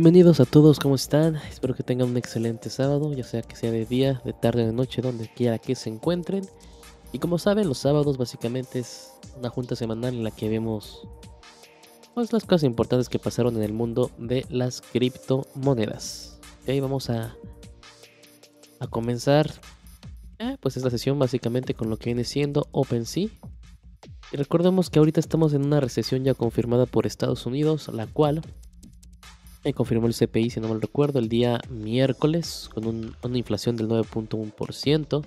Bienvenidos a todos, ¿cómo están? Espero que tengan un excelente sábado, ya sea que sea de día, de tarde, de noche, donde quiera que se encuentren. Y como saben, los sábados básicamente es una junta semanal en la que vemos pues, las cosas importantes que pasaron en el mundo de las criptomonedas. Y ahí vamos a, a comenzar eh, pues esta sesión básicamente con lo que viene siendo OpenSea. Y recordemos que ahorita estamos en una recesión ya confirmada por Estados Unidos, la cual me confirmó el CPI, si no mal recuerdo, el día miércoles con una inflación del 9.1%,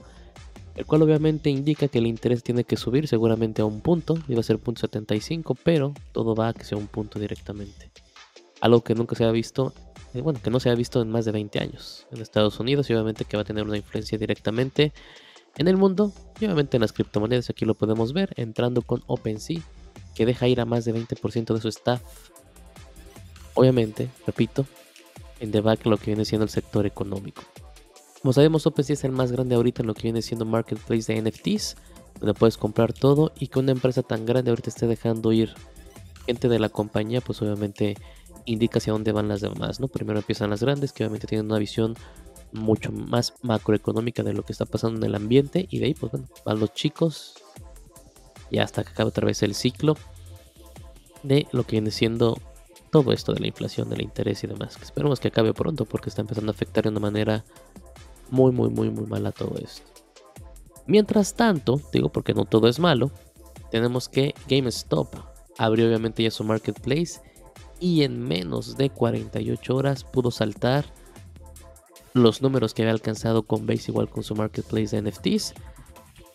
el cual obviamente indica que el interés tiene que subir seguramente a un punto, iba a ser 0.75, pero todo va a que sea un punto directamente. Algo que nunca se ha visto, eh, bueno, que no se ha visto en más de 20 años en Estados Unidos y obviamente que va a tener una influencia directamente en el mundo y obviamente en las criptomonedas, aquí lo podemos ver, entrando con OpenSea, que deja ir a más de 20% de su staff Obviamente, repito, en debacle lo que viene siendo el sector económico. Como sabemos, OpenSea es el más grande ahorita en lo que viene siendo marketplace de NFTs, donde puedes comprar todo y que una empresa tan grande ahorita esté dejando ir gente de la compañía, pues obviamente indica hacia dónde van las demás, ¿no? Primero empiezan las grandes, que obviamente tienen una visión mucho más macroeconómica de lo que está pasando en el ambiente y de ahí pues bueno, van los chicos y hasta que acabe otra vez el ciclo de lo que viene siendo todo esto de la inflación, del interés y demás. Esperemos que acabe pronto porque está empezando a afectar de una manera muy, muy, muy, muy mala todo esto. Mientras tanto, digo porque no todo es malo, tenemos que GameStop abrió obviamente ya su marketplace y en menos de 48 horas pudo saltar los números que había alcanzado con Base igual con su marketplace de NFTs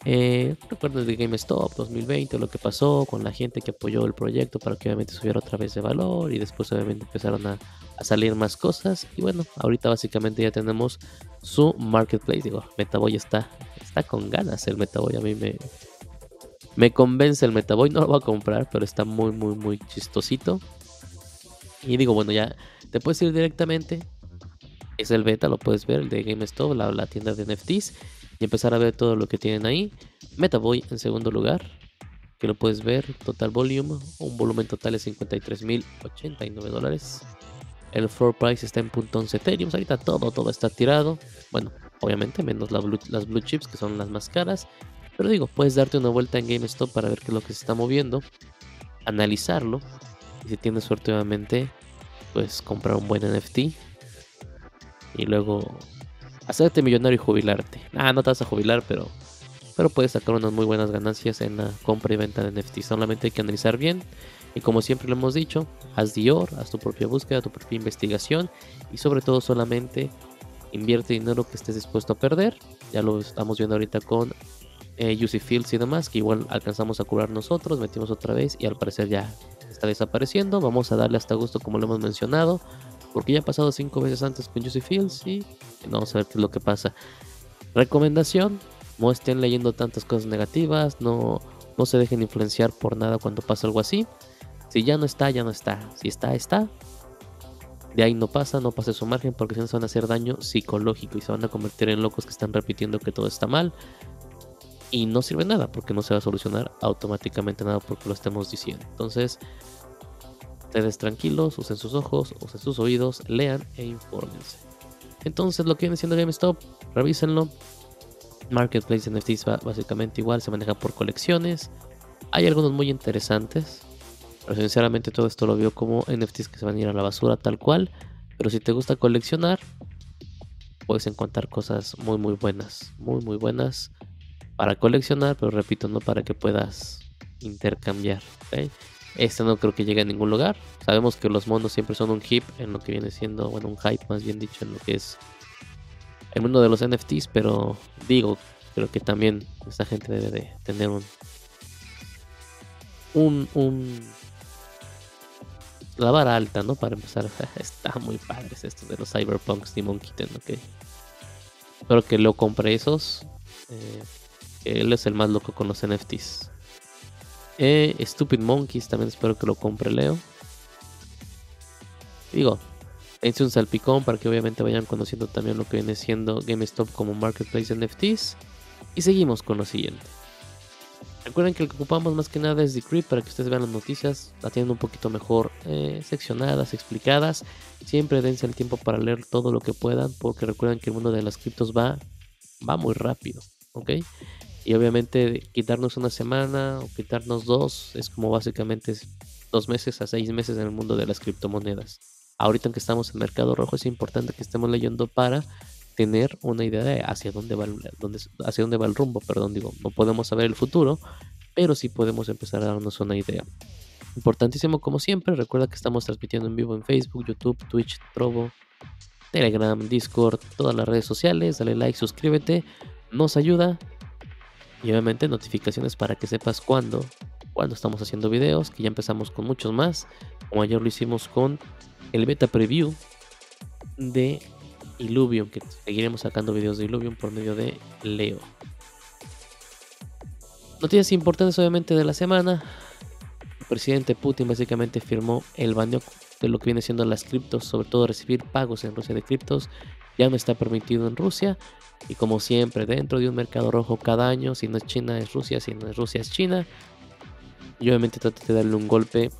eh, recuerden de GameStop 2020, lo que pasó con la gente que apoyó el proyecto para que obviamente subiera otra vez de valor y después obviamente empezaron a, salir más cosas. Y bueno, ahorita básicamente ya tenemos su marketplace. Digo, Metaboy está, está con ganas el Metaboy. A mí me, me convence el Metaboy. No lo voy a comprar, pero está muy, muy, muy chistosito. Y digo, bueno, ya te puedes ir directamente. Es el beta, lo puedes ver, el de GameStop, la tienda de NFTs y empezar a ver todo lo que tienen ahí. Metaboy en segundo lugar, que lo puedes ver, total volume, un volumen total de 53.089 dólares. El floor price está en .11 Ethereum, ahorita todo, todo está tirado. Bueno, obviamente menos las blue chips que son las más caras. Pero digo, puedes darte una vuelta en GameStop para ver qué es lo que se está moviendo, analizarlo. Y si tienes suerte, obviamente, pues comprar un buen NFT. Y luego hacerte millonario y jubilarte. Ah, no te vas a jubilar, pero, pero puedes sacar unas muy buenas ganancias en la compra y venta de NFT. Solamente hay que analizar bien. Y como siempre lo hemos dicho, haz Dior, haz tu propia búsqueda, tu propia investigación. Y sobre todo solamente invierte dinero que estés dispuesto a perder. Ya lo estamos viendo ahorita con eh, Fields y demás, que igual alcanzamos a curar nosotros, metimos otra vez y al parecer ya está desapareciendo. Vamos a darle hasta gusto como lo hemos mencionado. Porque ya ha pasado cinco veces antes con Juicy Fields y vamos a ver qué es lo que pasa. Recomendación, no estén leyendo tantas cosas negativas, no, no se dejen influenciar por nada cuando pasa algo así. Si ya no está, ya no está. Si está, está. De ahí no pasa, no pase su margen porque si no se van a hacer daño psicológico y se van a convertir en locos que están repitiendo que todo está mal. Y no sirve nada porque no se va a solucionar automáticamente nada porque lo estemos diciendo. Entonces, Ustedes tranquilos, usen sus ojos, usen sus oídos, lean e infórmense. Entonces lo que viene siendo GameStop, revísenlo. Marketplace NFTs va básicamente igual, se maneja por colecciones. Hay algunos muy interesantes. Pero sinceramente todo esto lo veo como NFTs que se van a ir a la basura tal cual. Pero si te gusta coleccionar, puedes encontrar cosas muy muy buenas. Muy muy buenas para coleccionar, pero repito, no para que puedas intercambiar. Este no creo que llegue a ningún lugar. Sabemos que los monos siempre son un hip en lo que viene siendo, bueno, un hype más bien dicho en lo que es el mundo de los NFTs, pero digo, creo que también esta gente debe de tener un un, la vara alta, ¿no? Para empezar, está muy padres estos de los Cyberpunks de Monkey ok. Espero que lo compre esos. Eh, él es el más loco con los NFTs. Eh, Stupid Monkeys, también espero que lo compre Leo. Digo, dense un salpicón para que obviamente vayan conociendo también lo que viene siendo GameStop como Marketplace de NFTs. Y seguimos con lo siguiente. Recuerden que lo que ocupamos más que nada es Decrypt para que ustedes vean las noticias, la tienen un poquito mejor eh, seccionadas, explicadas. Siempre dense el tiempo para leer todo lo que puedan, porque recuerden que el mundo de las criptos va, va muy rápido, ¿ok? Y obviamente quitarnos una semana o quitarnos dos es como básicamente dos meses a seis meses en el mundo de las criptomonedas. Ahorita que estamos en mercado rojo es importante que estemos leyendo para tener una idea de hacia dónde va el, hacia dónde va el rumbo, perdón, digo, no podemos saber el futuro, pero sí podemos empezar a darnos una idea. Importantísimo como siempre, recuerda que estamos transmitiendo en vivo en Facebook, YouTube, Twitch, Trovo, Telegram, Discord, todas las redes sociales, dale like, suscríbete, nos ayuda y obviamente notificaciones para que sepas cuándo, cuando estamos haciendo videos, que ya empezamos con muchos más, como ayer lo hicimos con el beta preview de Illuvium, que seguiremos sacando videos de Illuvium por medio de Leo. Noticias importantes obviamente de la semana. El presidente Putin básicamente firmó el baneo de lo que viene siendo las criptos, sobre todo recibir pagos en Rusia de criptos. Ya no está permitido en Rusia. Y como siempre, dentro de un mercado rojo cada año, si no es China es Rusia, si no es Rusia es China. Y obviamente trata de darle un golpe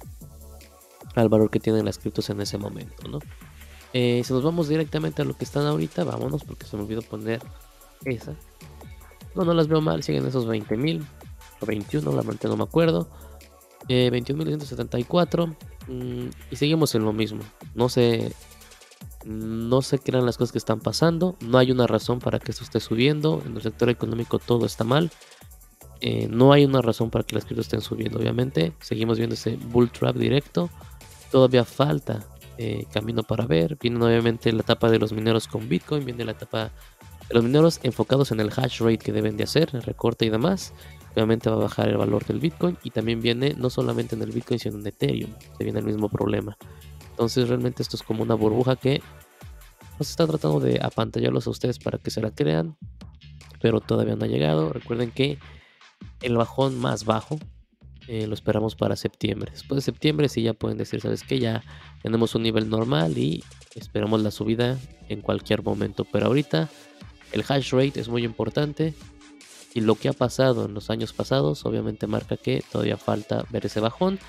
al valor que tienen las criptos en ese momento, ¿no? Eh, si nos vamos directamente a lo que están ahorita, vámonos porque se me olvidó poner esa. No, no las veo mal, siguen esos 20.000 o 21, la no me acuerdo. Eh, 21.174 mm, y seguimos en lo mismo. No sé, no sé qué eran las cosas que están pasando. No hay una razón para que esto esté subiendo. En el sector económico todo está mal. Eh, no hay una razón para que las criptos estén subiendo, obviamente. Seguimos viendo ese bull trap directo. Todavía falta eh, camino para ver. Viene obviamente la etapa de los mineros con Bitcoin, viene la etapa de los mineros enfocados en el hash rate que deben de hacer, el recorte y demás. Obviamente va a bajar el valor del Bitcoin y también viene no solamente en el Bitcoin sino en Ethereum, se viene el mismo problema. Entonces realmente esto es como una burbuja que nos está tratando de apantallarlos a ustedes para que se la crean, pero todavía no ha llegado. Recuerden que el bajón más bajo eh, lo esperamos para septiembre. Después de septiembre sí ya pueden decir, ¿sabes qué? Ya tenemos un nivel normal y esperamos la subida en cualquier momento. Pero ahorita el hash rate es muy importante y lo que ha pasado en los años pasados obviamente marca que todavía falta ver ese bajón.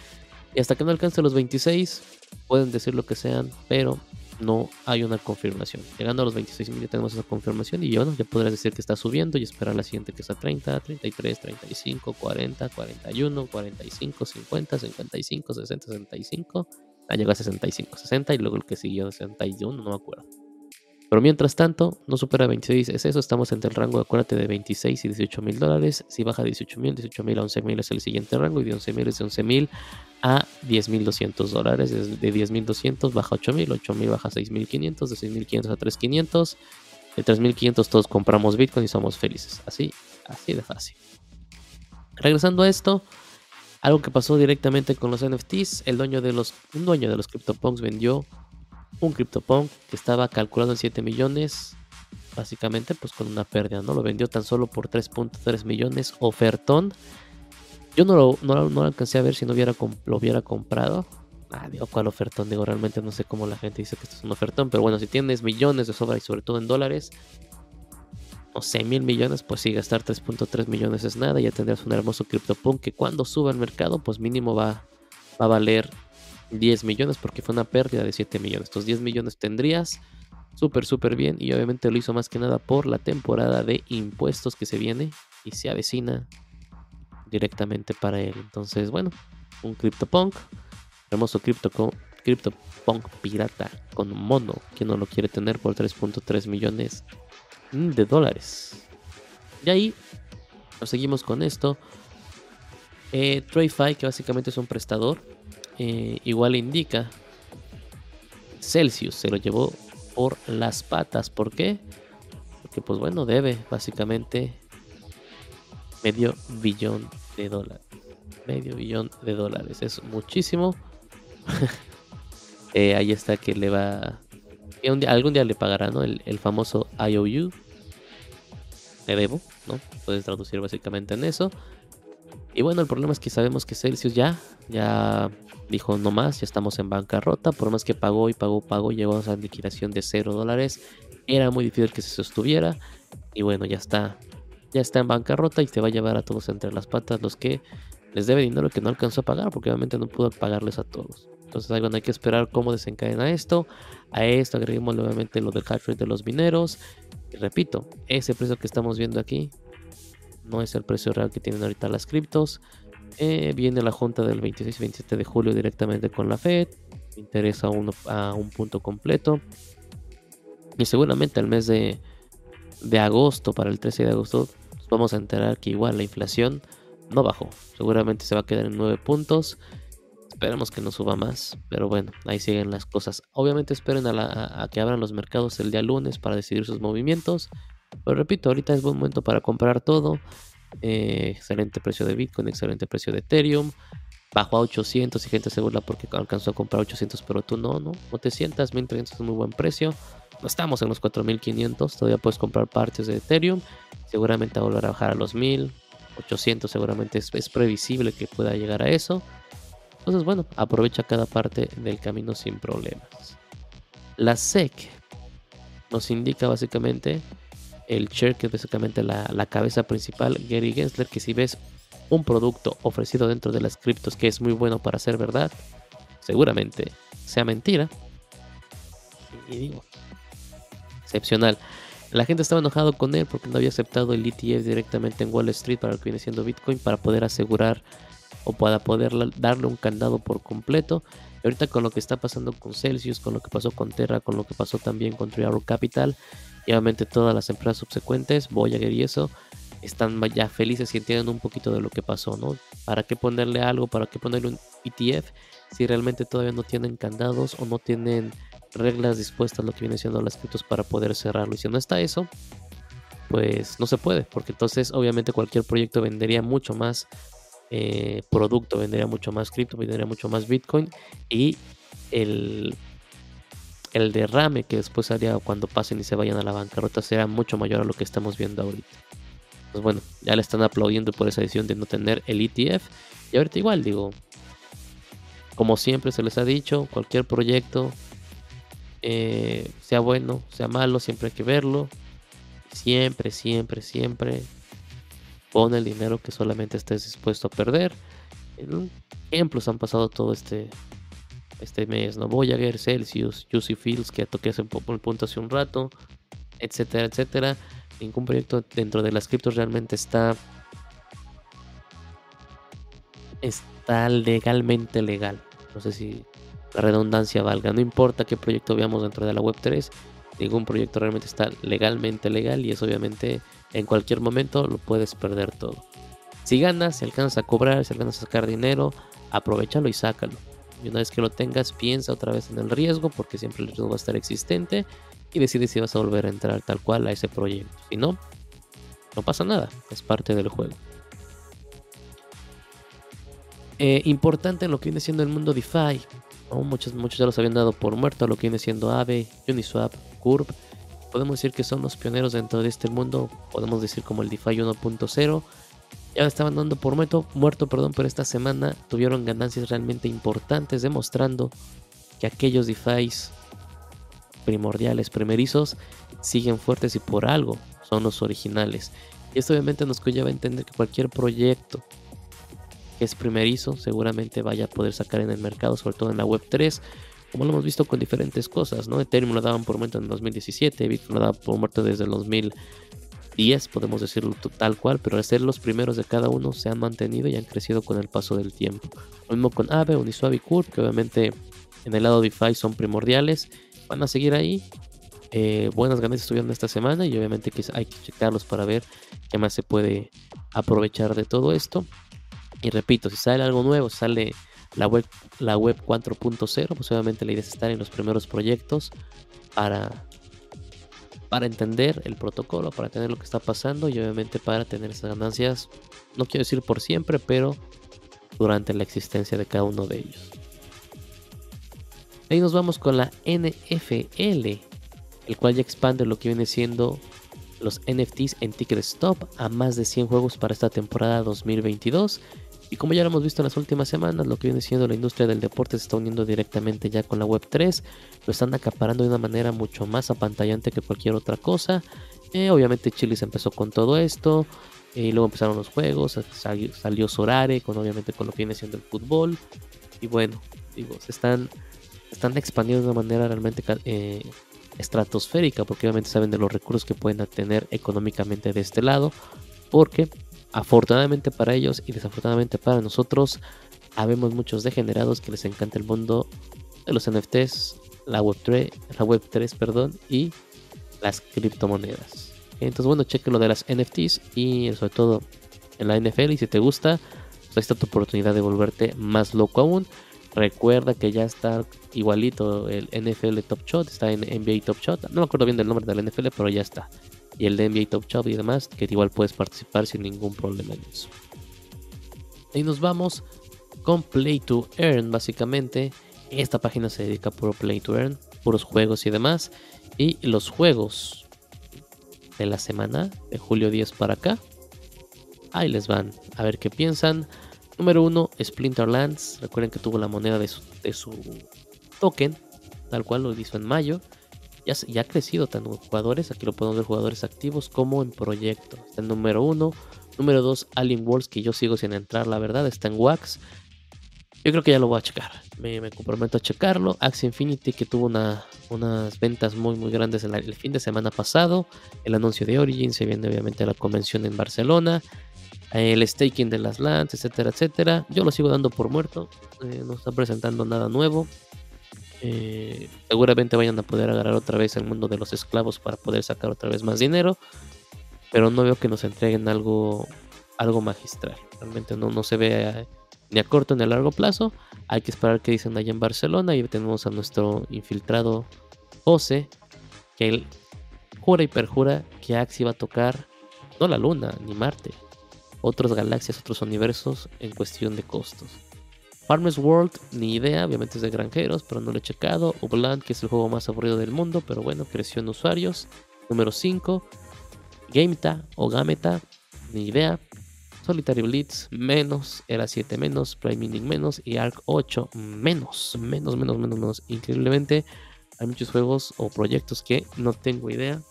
Y hasta que no alcance los 26 pueden decir lo que sean, pero no hay una confirmación. Llegando a los 26.000 ya tenemos esa confirmación y yo ¿no? ya podrás decir que está subiendo y esperar la siguiente que está 30, 33, 35, 40, 41, 45, 50, 55, 60, 65. Ah, llegó a 65, 60 y luego el que siguió 61, no me acuerdo. Pero mientras tanto, no supera 26, es eso, estamos entre el rango, acuérdate, de 26 y 18 mil dólares. Si baja 18 mil, 18 mil a 11 mil es el siguiente rango y de 11 mil es de 11 mil a 10.200 dólares. De 10.200 baja 8.000, 8.000 baja 6.500, de 6.500 a 3.500. De 3.500 todos compramos Bitcoin y somos felices. Así, así de fácil. Regresando a esto, algo que pasó directamente con los NFTs, el dueño de los, un dueño de los CryptoPunks vendió un CryptoPunk que estaba calculado en 7 millones, básicamente pues con una pérdida, ¿no? Lo vendió tan solo por 3.3 millones, ofertón. Yo no lo, no, no alcancé a ver si no hubiera lo hubiera comprado. Ah, digo, ¿cuál ofertón? Digo, realmente no sé cómo la gente dice que esto es un ofertón, pero bueno, si tienes millones de sobra y sobre todo en dólares, no sé, mil millones, pues sí, gastar 3.3 millones es nada, ya tendrás un hermoso CryptoPunk que cuando suba al mercado, pues mínimo va, va a valer 10 millones porque fue una pérdida de 7 millones. Estos 10 millones tendrías súper, súper bien y obviamente lo hizo más que nada por la temporada de impuestos que se viene y se avecina directamente para él. Entonces, bueno, un CryptoPunk, hermoso Crypto, CryptoPunk pirata con mono, que no lo quiere tener por 3.3 millones de dólares. Y ahí nos seguimos con esto. Eh, TradeFi, que básicamente es un prestador, eh, igual indica Celsius se lo llevó por las patas. ¿Por qué? Porque pues bueno, debe básicamente medio billón de dólares. Medio billón de dólares. Es muchísimo. Eh, ahí está que le va... algún día le pagará, ¿no? El, famoso IOU. Le debo, ¿no? Puedes traducir básicamente en eso. Y bueno, el problema es que sabemos que Celsius ya, ya dijo no más, ya estamos en bancarrota. Por más que pagó y pagó, pagó, llegó a esa liquidación de 0 dólares. Era muy difícil que se sostuviera. Y bueno, ya está ya está en bancarrota y te va a llevar a todos entre las patas los que les debe dinero que no alcanzó a pagar porque obviamente no pudo pagarles a todos. Entonces hay, hay que esperar cómo desencadena esto. A esto agreguemos nuevamente lo del rate de los mineros. Y repito, ese precio que estamos viendo aquí no es el precio real que tienen ahorita las criptos. Eh, viene la junta del 26 y 27 de julio directamente con la Fed. interesa uno, a un punto completo. Y seguramente el mes de, de agosto, para el 13 de agosto, vamos a enterar que igual la inflación no bajó. Seguramente se va a quedar en 9 puntos. Esperemos que no suba más. Pero bueno, ahí siguen las cosas. Obviamente esperen a, que abran los mercados el día lunes para decidir sus movimientos. Pero repito, ahorita es buen momento para comprar todo. Eh, excelente precio de Bitcoin, excelente precio de Ethereum. Bajó a 800 y gente se burla porque alcanzó a comprar 800, pero tú no, no, no te sientas. 1300 es muy buen precio. No estamos en los 4500, todavía puedes comprar partes de Ethereum. Seguramente va a a bajar a los 1000, 800 seguramente es, previsible que pueda llegar a eso. Entonces, bueno, aprovecha cada parte del camino sin problemas. La SEC nos indica básicamente el chair, que es básicamente la, la, cabeza principal, Gary Gensler, que si ves un producto ofrecido dentro de las criptos que es muy bueno para ser verdad, seguramente sea mentira. Y digo, excepcional. La gente estaba enojado con él porque no había aceptado el ETF directamente en Wall Street para lo que viene siendo Bitcoin para poder asegurar o para poder darle un candado por completo. Y ahorita con lo que está pasando con Celsius, con lo que pasó con Terra, con lo que pasó también con Triaro Capital, y obviamente todas las empresas subsecuentes, Voyager y eso, están ya felices y entienden un poquito de lo que pasó, ¿no? ¿Para qué ponerle algo? ¿Para qué ponerle un ETF si realmente todavía no tienen candados o no tienen reglas dispuestas lo que viene siendo las criptos para poder cerrarlo. Y si no está eso, pues no se puede, porque entonces obviamente cualquier proyecto vendería mucho más eh, producto, vendería mucho más cripto, vendería mucho más Bitcoin y el, el derrame que después haría cuando pasen y se vayan a la bancarrota será mucho mayor a lo que estamos viendo ahorita. Pues bueno, ya le están aplaudiendo por esa decisión de no tener el ETF. Y ahorita igual digo, como siempre se les ha dicho, cualquier proyecto eh, sea bueno, sea malo, siempre hay que verlo. Siempre, siempre, siempre pon el dinero que solamente estés dispuesto a perder. Ejemplos han pasado todo este, este mes, ¿no? Voyager, Celsius, Juicy Fields, que toqué hace un poco el punto hace un rato, etcétera, etcétera. Ningún proyecto dentro de las criptos realmente está está legalmente legal. No sé si la redundancia valga. No importa qué proyecto veamos dentro de la web 3, ningún proyecto realmente está legalmente legal y es obviamente en cualquier momento lo puedes perder todo. Si ganas, si alcanzas a cobrar, si alcanzas a sacar dinero, aprovechalo y sácalo. Y una vez que lo tengas, piensa otra vez en el riesgo, porque siempre el riesgo va a estar existente, y decide si vas a volver a entrar tal cual a ese proyecto. Si no, no pasa nada, es parte del juego. Eh, importante en lo que viene siendo el mundo DeFi. Muchos, muchos ya los habían dado por muerto, lo que viene siendo Aave, Uniswap, Curve. Podemos decir que son los pioneros dentro de este mundo, podemos decir como el DeFi 1.0. Ya estaban dando por muerto, perdón, pero esta semana tuvieron ganancias realmente importantes, demostrando que aquellos DeFis primordiales, primerizos, siguen fuertes y por algo son los originales. Y esto obviamente nos conlleva a entender que cualquier proyecto que es primerizo, seguramente vaya a poder sacar en el mercado, sobre todo en la web 3, como lo hemos visto con diferentes cosas, ¿no? Ethereum lo daban por muerto en 2017, Bitcoin lo daban por muerto desde el 2010, podemos decirlo tal cual, pero al ser los primeros de cada uno se han mantenido y han crecido con el paso del tiempo. Lo mismo con Aave, Uniswap y Curve, que obviamente en el lado DeFi son primordiales, van a seguir ahí. Eh, buenas ganancias tuvieron esta semana y obviamente hay que checarlos para ver qué más se puede aprovechar de todo esto. Y repito, si sale algo nuevo, sale la web, la web 4.0, pues obviamente la idea es estar en los primeros proyectos para, para entender el protocolo, para entender lo que está pasando y obviamente para tener esas ganancias, no quiero decir por siempre, pero durante la existencia de cada uno de ellos. Ahí nos vamos con la NFL, el cual ya expande lo que viene siendo los NFTs en Ticket Stop a más de 100 juegos para esta temporada 2022 Y como ya lo hemos visto en las últimas semanas, lo que viene siendo la industria del deporte se está uniendo directamente ya con la Web3. Lo están acaparando de una manera mucho más apantallante que cualquier otra cosa. Eh, obviamente Chile se empezó con todo esto. Eh, y luego empezaron los juegos. Salió, Sorare, con, obviamente con lo que viene siendo el fútbol. Y bueno, digo, se están, están expandiendo de una manera realmente eh, estratosférica. Porque obviamente saben de los recursos que pueden tener económicamente de este lado. Porque Afortunadamente para ellos y desafortunadamente para nosotros, habemos muchos degenerados que les encanta el mundo de los NFTs, la Web3, la Web3 perdón, y las criptomonedas. Entonces, bueno, cheque lo de las NFTs y sobre todo en la NFL. Y si te gusta, pues ahí está tu oportunidad de volverte más loco aún. Recuerda que ya está igualito el NFL Top Shot, está en NBA Top Shot. No me acuerdo bien del nombre del NFL, pero ya está y el de NBA Top Shop y demás, que igual puedes participar sin ningún problema en eso. Y nos vamos con Play to Earn, básicamente. Esta página se dedica a puro Play to Earn, puros juegos y demás. Y los juegos de la semana, de julio 10 para acá, ahí les van a ver qué piensan. Número 1, Splinterlands. Recuerden que tuvo la moneda de su, de su token, tal cual lo hizo en mayo ya, ha crecido tanto en jugadores, aquí lo podemos ver jugadores activos como en proyectos. Está en número uno. Número dos, Alien Wars, que yo sigo sin entrar, la verdad, está en Wax. Yo creo que ya lo voy a checar. Me, comprometo a checarlo. Axie Infinity, que tuvo unas ventas muy, muy grandes el fin de semana pasado. El anuncio de Origin, se viene obviamente la convención en Barcelona. El staking de las lands, etcétera, etcétera. Yo lo sigo dando por muerto. Eh, no está presentando nada nuevo. Eh, seguramente vayan a poder agarrar otra vez el mundo de los esclavos para poder sacar otra vez más dinero. Pero no veo que nos entreguen algo, algo magistral. Realmente no, no se ve ni a corto ni a largo plazo. Hay que esperar que dicen allá en Barcelona. Y tenemos a nuestro infiltrado José, que él jura y perjura que Axi va a tocar no la Luna ni Marte, otras galaxias, otros universos en cuestión de costos. Farmers World, ni idea, obviamente es de granjeros, pero no lo he checado. Ubland, que es el juego más aburrido del mundo, pero bueno, creció en usuarios. Número 5, Gameta o Gameta, ni idea. Solitary Blitz, menos, era 7 menos, Prime Meaning menos y Arc 8 menos, menos, menos, menos, menos. Increíblemente, hay muchos juegos o proyectos que no tengo idea.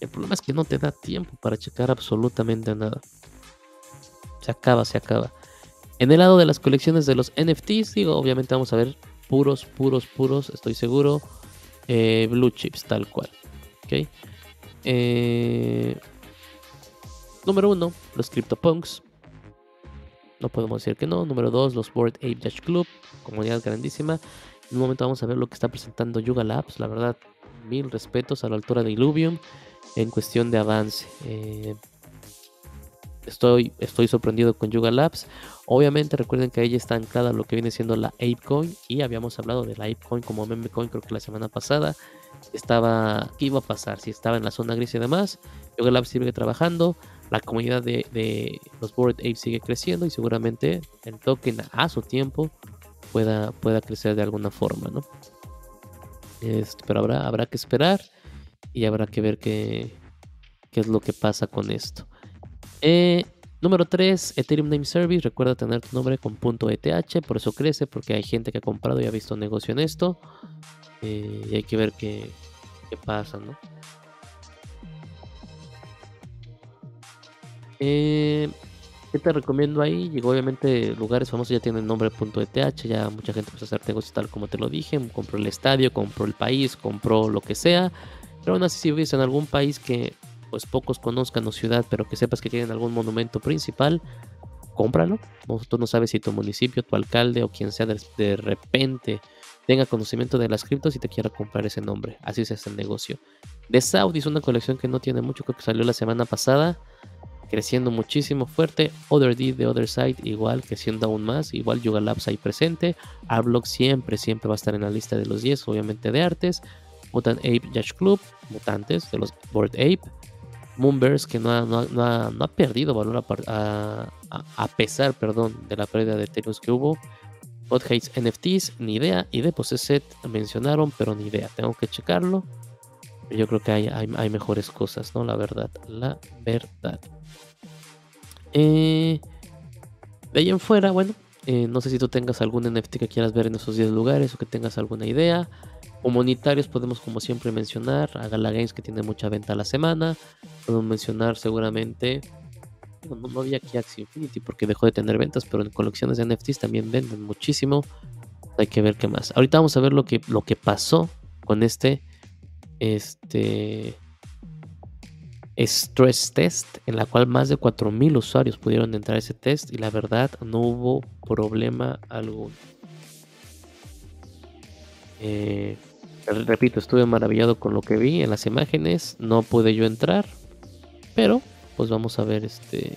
El problema es que no te da tiempo para checar absolutamente nada. Se acaba, se acaba. En el lado de las colecciones de los NFTs, digo, obviamente vamos a ver puros, puros, puros, estoy seguro. Eh, blue chips, tal cual. ¿Ok? Eh, número uno, los CryptoPunks. No podemos decir que no. Número dos, los Board Ape Dash Club. Comunidad grandísima. En un momento vamos a ver lo que está presentando Yuga Labs. La verdad, mil respetos a la altura de Illuvium en cuestión de avance. Eh, estoy, estoy sorprendido con Yuga Labs. Obviamente recuerden que ahí está anclada lo que viene siendo la ApeCoin y habíamos hablado de la ApeCoin como meme coin creo que la semana pasada. Estaba, ¿qué iba a pasar? Si estaba en la zona gris y demás. Yuga Labs sigue trabajando, la comunidad de, los Board Apes sigue creciendo y seguramente el token a su tiempo pueda, pueda crecer de alguna forma, ¿no? Pero habrá, habrá que esperar y habrá que ver qué, qué es lo que pasa con esto. Eh, número 3, Ethereum Name Service. Recuerda tener tu nombre con .eth, por eso crece, porque hay gente que ha comprado y ha visto negocio en esto. Eh, y hay que ver qué, pasa, ¿no? Eh, ¿Qué te recomiendo ahí? Llegó obviamente lugares famosos ya tienen nombre .eth, ya mucha gente empezó a hacer negocios tal como te lo dije, compró el estadio, compró el país, compró lo que sea. Pero aún así si vives en algún país que pues pocos conozcan o ciudad, pero que sepas que tienen algún monumento principal, cómpralo. Tú no sabes si tu municipio, tu alcalde o quien sea de, repente tenga conocimiento de las criptos y te quiera comprar ese nombre. Así se hace el negocio. De Saudi es una colección que no tiene mucho, que salió la semana pasada, creciendo muchísimo fuerte. Other D de Other Side, igual creciendo aún más. Igual Yuga Labs ahí presente. Arblock siempre, siempre va a estar en la lista de los 10, obviamente de artes. Mutant Ape Yash Club, mutantes de los Board Ape. Moonverse que no ha, no, no, ha, perdido valor a, pesar perdón, de la pérdida de Ethereum que hubo. Bot Hates NFTs, ni idea. Y de Possesset mencionaron, pero ni idea. Tengo que checarlo. Yo creo que hay, hay, mejores cosas, ¿no? La verdad. La verdad. Eh, De ahí en fuera, bueno, eh, no sé si tú tengas algún NFT que quieras ver en esos 10 lugares o que tengas alguna idea. Comunitarios podemos como siempre mencionar a Gala Games que tiene mucha venta a la semana. Podemos mencionar seguramente... No, no había aquí Axie Infinity porque dejó de tener ventas, pero en colecciones de NFTs también venden muchísimo. Hay que ver qué más. Ahorita vamos a ver lo que, lo que pasó con este, este stress test en la cual más de 4.000 usuarios pudieron entrar a ese test y la verdad no hubo problema alguno. Eh, repito, estuve maravillado con lo que vi en las imágenes, no pude yo entrar, pero pues vamos a ver este...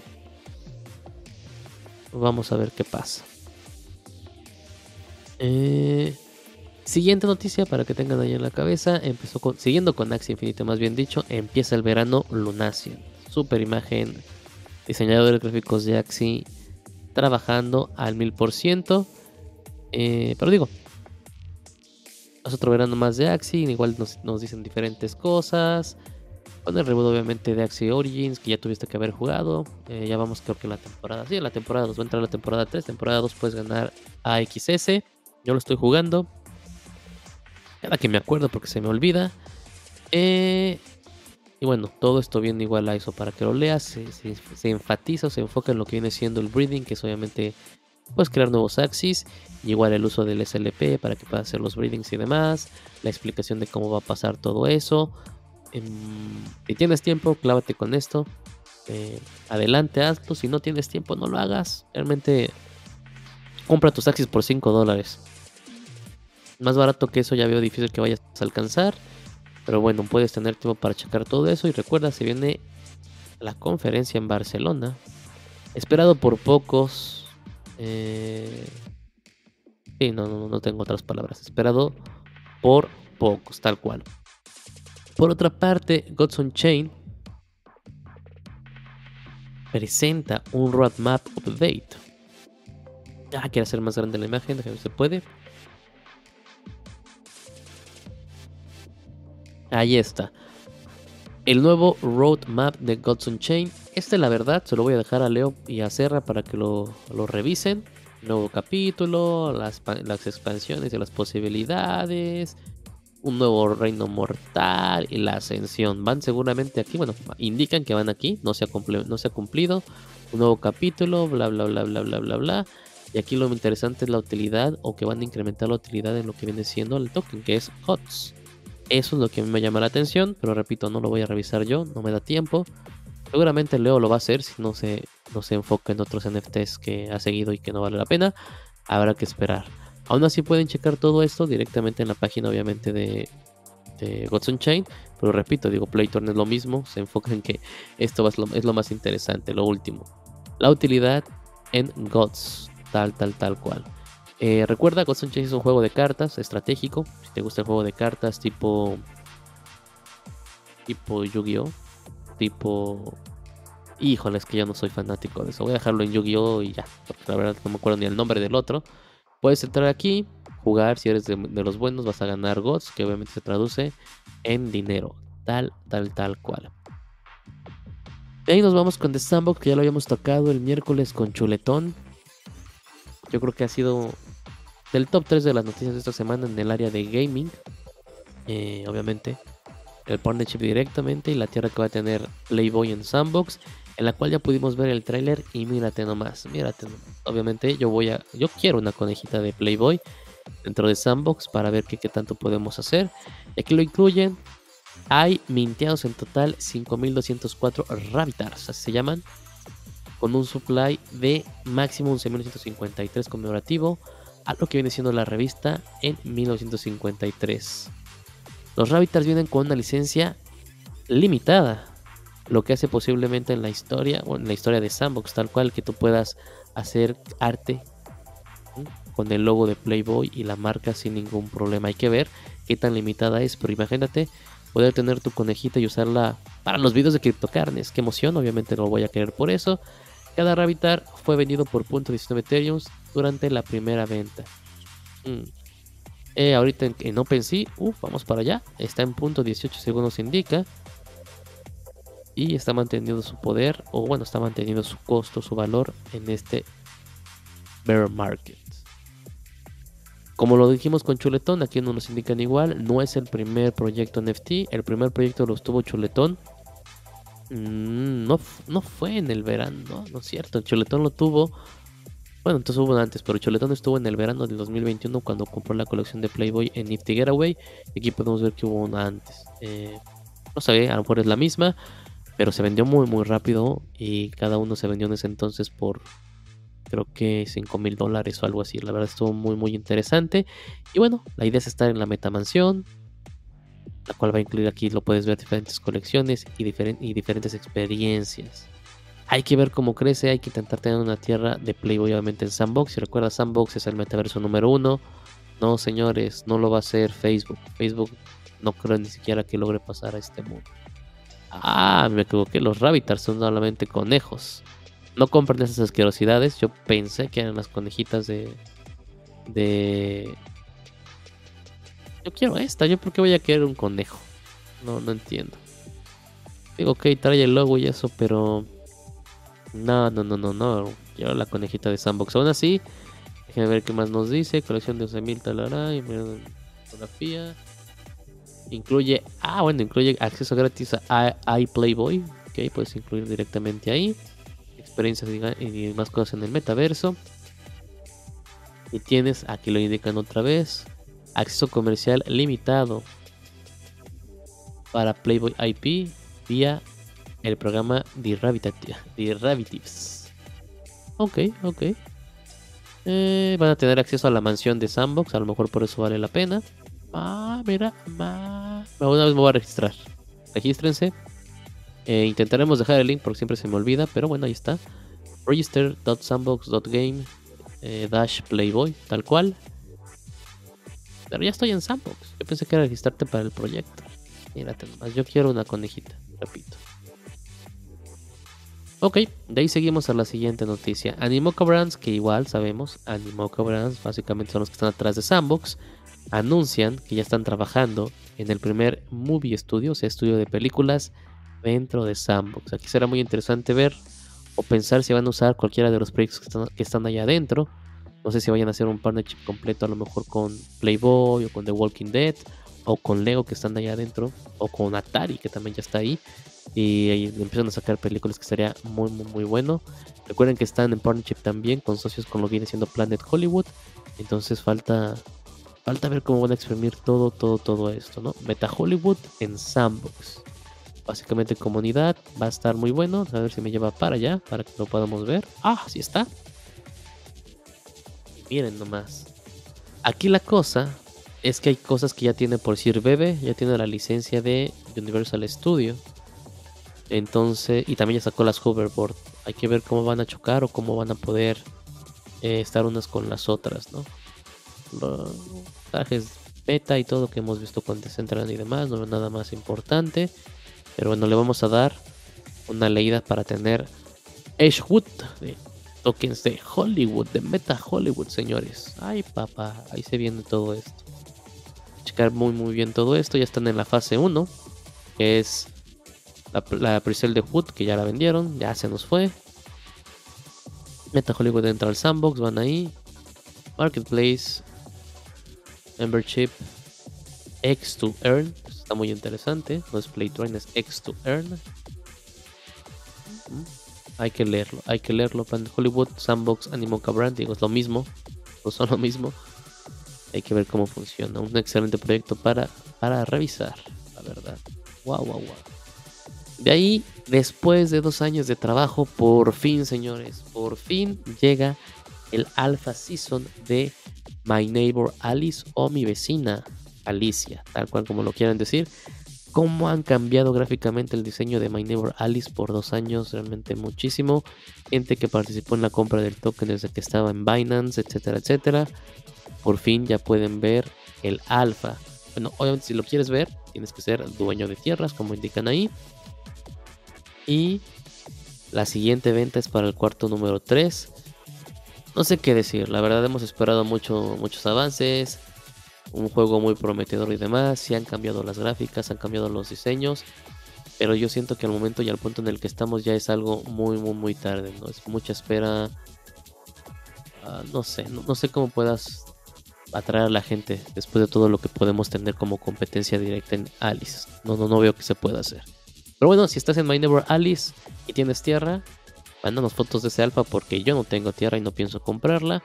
Vamos a ver qué pasa. Eh, Siguiente noticia para que tengan ahí en la cabeza, empezó con, siguiendo con Axie Infinite más bien dicho, empieza el verano Lunación. Super imagen, diseñadores gráficos de Axie trabajando al mil por ciento. Eh, pero digo, es otro verano más de Axie, igual nos, dicen diferentes cosas. Con el reboot obviamente de Axie Origins, que ya tuviste que haber jugado. Eh, ya vamos creo que en la temporada. Sí, en la temporada 2 va a entrar la temporada 3. Temporada 2 puedes ganar AXS. Yo lo estoy jugando. Cada que me acuerdo porque se me olvida. Eh, y bueno, todo esto viene igual a eso para que lo leas. Se, enfatiza o se enfoca en lo que viene siendo el breeding, que es obviamente pues crear nuevos axis. Igual el uso del SLP para que puedas hacer los breedings y demás. La explicación de cómo va a pasar todo eso. Em, si tienes tiempo, clávate con esto. Eh, adelante, hazlo. Si no tienes tiempo, no lo hagas. Realmente compra tus axis por 5 dólares. Más barato que eso ya veo difícil que vayas a alcanzar. Pero bueno, puedes tener tiempo para checar todo eso. Y recuerda, se viene la conferencia en Barcelona. Esperado por pocos. Eh... Sí, no, no, no tengo otras palabras. Esperado por pocos, tal cual. Por otra parte, Godson Chain presenta un roadmap update. Ah, quiere hacer más grande la imagen, déjame se puede. Ahí está. El nuevo roadmap de Godson Chain. Este, la verdad, se lo voy a dejar a Leo y a Serra para que lo, revisen. Nuevo capítulo, las, expansiones y las posibilidades. Un nuevo reino mortal y la ascensión. Van seguramente aquí, bueno, indican que van aquí. No se ha, no se ha cumplido. Un nuevo capítulo, bla, bla, bla, bla, bla, bla, bla. Y aquí lo interesante es la utilidad o que van a incrementar la utilidad en lo que viene siendo el token, que es HOTS. Eso es lo que a mí me llama la atención, pero repito, no lo voy a revisar yo, no me da tiempo. Seguramente Leo lo va a hacer si no se, no se enfoca en otros NFTs que ha seguido y que no vale la pena. Habrá que esperar. Aún así pueden checar todo esto directamente en la página obviamente de, de Gods Chain. Pero repito, digo, Playtorn es lo mismo. Se enfoca en que esto es lo, más interesante, lo último. La utilidad en Gods, tal, tal, tal cual. Eh, recuerda, Ghost Chase es un juego de cartas estratégico. Si te gusta el juego de cartas tipo. Tipo Yu-Gi-Oh! Tipo. Híjole, es que yo no soy fanático de eso. Voy a dejarlo en Yu-Gi-Oh! y ya. Porque la verdad no me acuerdo ni el nombre del otro. Puedes entrar aquí, jugar. Si eres de, los buenos, vas a ganar Gods, que obviamente se traduce en dinero. Tal, tal, tal cual. Y ahí nos vamos con The Sandbox, que ya lo habíamos tocado el miércoles con Chuletón. Yo creo que ha sido del top 3 de las noticias de esta semana en el área de gaming. Eh, obviamente, el partnership directamente y la tierra que va a tener Playboy en Sandbox, en la cual ya pudimos ver el tráiler y mírate nomás, mírate nomás. Obviamente yo voy a, yo quiero una conejita de Playboy dentro de Sandbox para ver qué, tanto podemos hacer. Y aquí lo incluyen. Hay minteados en total 5204 Rabbitars, así se llaman, con un supply de máximo 11.953 conmemorativo a lo que viene siendo la revista en 1953. Los Rabbitars vienen con una licencia limitada, lo que hace posiblemente en la historia, o en la historia de Sandbox, tal cual que tú puedas hacer arte con el logo de Playboy y la marca sin ningún problema. Hay que ver qué tan limitada es, pero imagínate poder tener tu conejita y usarla para los videos de CryptoCarnes. Qué emoción, obviamente no lo voy a querer por eso. Cada Rabbitar fue vendido por .19 Ethereum durante la primera venta. Mm. Eh, ahorita en, OpenSea, vamos para allá. Está en punto 18 segundos indica. Y está manteniendo su poder, o bueno, está manteniendo su costo, su valor en este bear market. Como lo dijimos con Chuletón, aquí no nos indican igual, no es el primer proyecto NFT, el primer proyecto lo estuvo Chuletón. Mm, no, no fue en el verano, no, es cierto, Chuletón lo tuvo. Bueno, entonces hubo antes, pero Chuletón estuvo en el verano del 2021 cuando compró la colección de Playboy en Nifty Getaway. Y aquí podemos ver que hubo una antes. Eh, no sé, a lo mejor es la misma, pero se vendió muy, muy rápido. Y cada uno se vendió en ese entonces por creo que 5 mil dólares o algo así. La verdad estuvo muy muy interesante. Y bueno, la idea es estar en la metamansión, la cual va a incluir aquí, lo puedes ver, diferentes colecciones y diferentes experiencias. Hay que ver cómo crece, hay que intentar tener una tierra de Playboy obviamente en Sandbox. Si recuerda, Sandbox es el metaverso número uno. No, señores, no lo va a hacer Facebook. Facebook no creo ni siquiera que logre pasar a este mundo. Ah, me equivoqué, los Rabbitars son solamente conejos. No compren esas asquerosidades. Yo pensé que eran las conejitas de. De. Yo quiero esta. ¿Yo por qué voy a querer un conejo? No, no entiendo. Digo, ok, trae el logo y eso, pero. No, no, no, no, no. Quiero la conejita de Sandbox. Aún así, déjenme ver qué más nos dice. Colección de 11.000 talará. Fotografía. Incluye. Ah, bueno, incluye acceso gratis a iPlayboy. Ok, puedes incluir directamente ahí experiencias y más cosas en el metaverso. Y tienes, aquí lo indican otra vez, acceso comercial limitado para Playboy IP vía el programa The Rabbitives. Ok, ok. Eh, van a tener acceso a la mansión de Sandbox, a lo mejor por eso vale la pena. Ah, mira, una vez me voy a registrar. Regístrense. Eh, intentaremos dejar el link porque siempre se me olvida, pero bueno, ahí está. Register.sandbox.game eh, dash playboy, tal cual. Pero ya estoy en Sandbox. Yo pensé que era registrarte para el proyecto. Mírate nomás, yo quiero una conejita, repito. Ok, de ahí seguimos a la siguiente noticia. Animoca Brands, que igual sabemos, Animoca Brands básicamente son los que están atrás de Sandbox, anuncian que ya están trabajando en el primer movie studio, o sea, estudio de películas dentro de Sandbox. Aquí será muy interesante ver o pensar si van a usar cualquiera de los proyectos que están, allá adentro. No sé si vayan a hacer un partnership completo a lo mejor con Playboy o con The Walking Dead o con Lego que están allá adentro o con Atari que también ya está ahí y, ahí empiezan a sacar películas que sería muy muy muy bueno. Recuerden que están en partnership también con socios con lo que viene siendo Planet Hollywood. Entonces falta falta ver cómo van a exprimir todo todo todo esto, ¿no? Meta Hollywood en Sandbox básicamente comunidad. Va a estar muy bueno. A ver si me lleva para allá, para que lo podamos ver. Ah, sí está. Miren nomás. Aquí la cosa es que hay cosas que ya tiene por decir Bebe, ya tiene la licencia de Universal Studio. Entonces, y también ya sacó las hoverboard. Hay que ver cómo van a chocar o cómo van a poder eh, estar unas con las otras, ¿no? Los trajes beta y todo que hemos visto con Decentraland y demás, no es nada más importante. Pero bueno, le vamos a dar una leída para tener Edgewood de tokens de Hollywood, de Meta Hollywood, señores. Ay, papá, ahí se viene todo esto. Checar muy, muy bien todo esto. Ya están en la fase 1, que es la, la de Wood, que ya la vendieron, ya se nos fue. Meta Hollywood entra al sandbox, van ahí. Marketplace, Membership, X to Earn, está muy interesante. No es Play es X to Earn. Hay que leerlo, hay que leerlo. Plan Hollywood, Sandbox, Animoca Brand, digo, es lo mismo, no son lo mismo. Hay que ver cómo funciona. Un excelente proyecto para, para revisar, la verdad. Wow, wow, wow. De ahí, después de dos años de trabajo, por fin, señores, por fin llega el Alpha Season de My Neighbor Alice o mi vecina Alicia, tal cual como lo quieran decir. Cómo han cambiado gráficamente el diseño de My Neighbor Alice por dos años, realmente muchísimo. Gente que participó en la compra del token desde que estaba en Binance, etcétera, etcétera. Por fin ya pueden ver el alfa. Bueno, obviamente si lo quieres ver, tienes que ser dueño de tierras, como indican ahí. Y la siguiente venta es para el cuarto número 3. No sé qué decir, la verdad hemos esperado mucho, muchos avances un juego muy prometedor y demás. Si han cambiado las gráficas, han cambiado los diseños. Pero yo siento que al momento y al punto en el que estamos ya es algo muy, muy, muy tarde. ¿no? Es mucha espera. ah, no sé, no, sé cómo puedas atraer a la gente después de todo lo que podemos tener como competencia directa en Alice. No, no, no veo que se pueda hacer. Pero bueno, si estás en My Neighbor Alice y tienes tierra, mándanos fotos de ese alfa porque yo no tengo tierra y no pienso comprarla.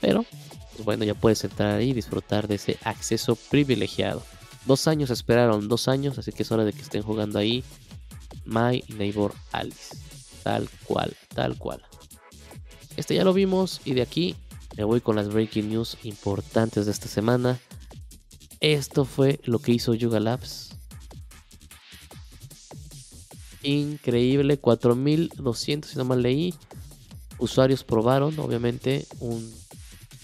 Pero, pues bueno, ya puedes entrar y disfrutar de ese acceso privilegiado. Dos años esperaron, dos años, así que es hora de que estén jugando ahí My Neighbor Alice. Tal cual, tal cual. Este ya lo vimos y de aquí me voy con las breaking news importantes de esta semana. Esto fue lo que hizo Yuga Labs. Increíble, 4200 si no mal leí. Usuarios probaron, obviamente, un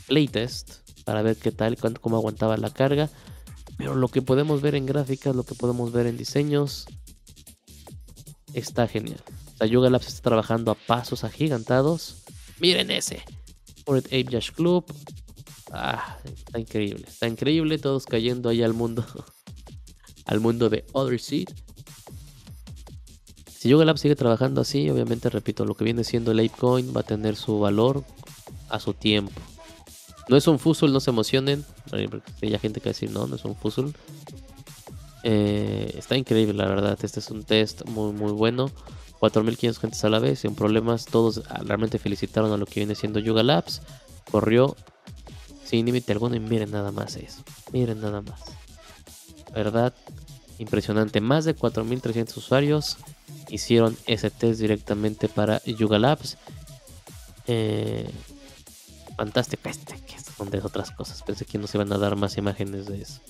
playtest para ver qué tal, cuánto, cómo aguantaba la carga. Pero lo que podemos ver en gráficas, lo que podemos ver en diseños, está genial. La Yuga Labs está trabajando a pasos agigantados. Miren ese. Bored Ape Yash Club. Ah, está increíble. Está increíble. Todos cayendo ahí al mundo. al mundo de Other Seed. Si Yuga Labs sigue trabajando así, obviamente, repito, lo que viene siendo el Apecoin va a tener su valor a su tiempo. No es un fuzzle, no se emocionen. Hay gente que va a decir, no, no es un fuzzle. Eh, está increíble, la verdad. Este es un test muy, muy bueno. 4.500 gentes a la vez, sin problemas. Todos realmente felicitaron a lo que viene siendo Yuga Labs. Corrió sin límite alguno y miren nada más eso. Miren nada más. ¿Verdad? Impresionante. Más de 4.300 usuarios hicieron ese test directamente para Yuga Labs. Eh, fantástica este, que son de otras cosas. Pensé que no se iban a dar más imágenes de eso.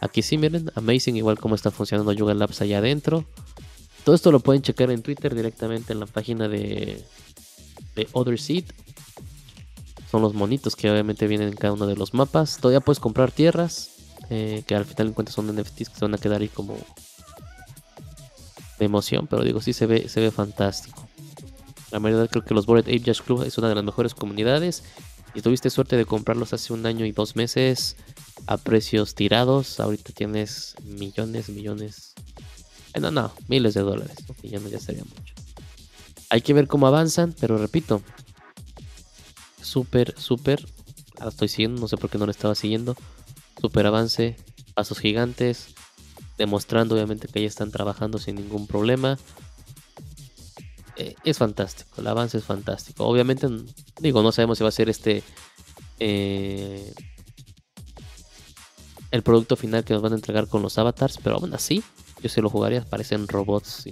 Aquí sí, miren, amazing, igual como está funcionando Yuga Labs allá adentro. Todo esto lo pueden checar en Twitter directamente en la página de Other Seed. Son los monitos que obviamente vienen en cada uno de los mapas. Todavía puedes comprar tierras, eh, que al final en cuentas son NFTs que se van a quedar ahí como de emoción, pero digo, sí se ve, se ve fantástico. La verdad creo que los Bored Ape Jazz Club es una de las mejores comunidades. Y tuviste suerte de comprarlos hace un año y dos meses a precios tirados. Ahorita tienes millones, millones. No, no, miles de dólares. ya no ya sería mucho. Hay que ver cómo avanzan, pero repito. Súper, súper. Ahora estoy siguiendo, no sé por qué no lo estaba siguiendo. Súper avance, pasos gigantes. Demostrando obviamente que ya están trabajando sin ningún problema. Eh, es fantástico, el avance es fantástico. Obviamente, digo, no sabemos si va a ser este eh, el producto final que nos van a entregar con los avatars, pero aún así, yo se lo jugaría. Parecen robots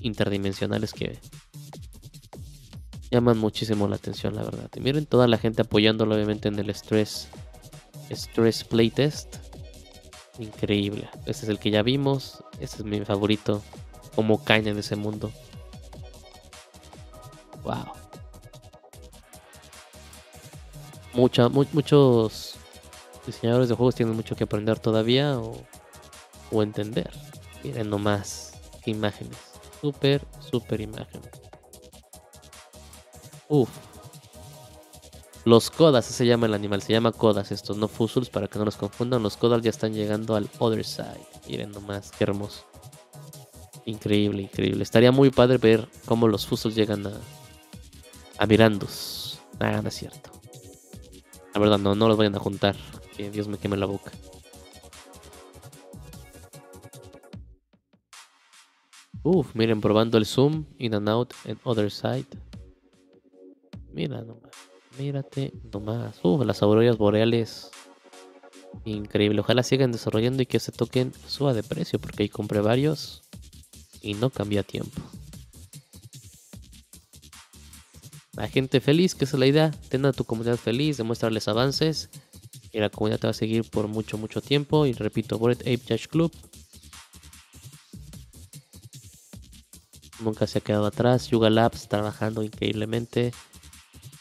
interdimensionales que llaman muchísimo la atención, la verdad. Miren toda la gente apoyándolo, obviamente, en el Stress, stress Playtest. Increíble. Este es el que ya vimos. Este es mi favorito. Como caen en ese mundo. Wow. Mucha, muchos diseñadores de juegos tienen mucho que aprender todavía o, entender. Miren nomás imágenes. Súper, súper imágenes. Uf. Los Kodas, se llama el animal, se llama Kodas estos, no Fuzzles, para que no los confundan. Los Kodas ya están llegando al other side. Miren nomás, qué hermoso. Increíble, increíble. Estaría muy padre ver cómo los Fuzzles llegan a, a Mirandos. Ah, no es cierto. La verdad, no, no los vayan a juntar. Que Dios me queme la boca. Uf, miren, probando el zoom, in and out, en other side. Mira nomás, mírate nomás. Uf, las auroras boreales. Increíble. Ojalá sigan desarrollando y que se toquen suba de precio, porque ahí compré varios y no cambia tiempo. La gente feliz, que esa es la idea. Ten tu comunidad feliz, demuéstrales avances. Y la comunidad te va a seguir por mucho, mucho tiempo. Y repito, Bored Ape Judge Club. Nunca se ha quedado atrás. Yuga Labs trabajando increíblemente.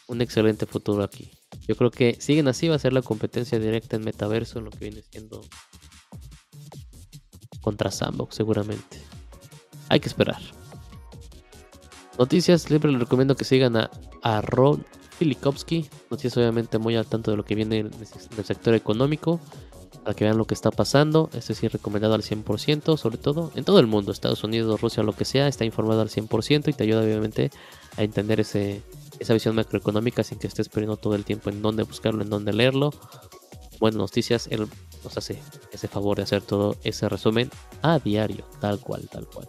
Un excelente futuro aquí. Yo creo que siguen así, va a ser la competencia directa en metaverso, en lo que viene siendo contra Sandbox seguramente. Hay que esperar. Noticias, siempre les recomiendo que sigan a, a Ron Filikowski. Noticias obviamente muy al tanto de lo que viene en el sector económico. Para que vean lo que está pasando. Este sí recomendado al 100%, sobre todo en todo el mundo. Estados Unidos, Rusia, lo que sea. Está informado al 100% y te ayuda obviamente a entender ese, esa visión macroeconómica sin que estés perdiendo todo el tiempo en dónde buscarlo, en dónde leerlo. Buenas noticias, él nos hace ese favor de hacer todo ese resumen a diario, tal cual, tal cual.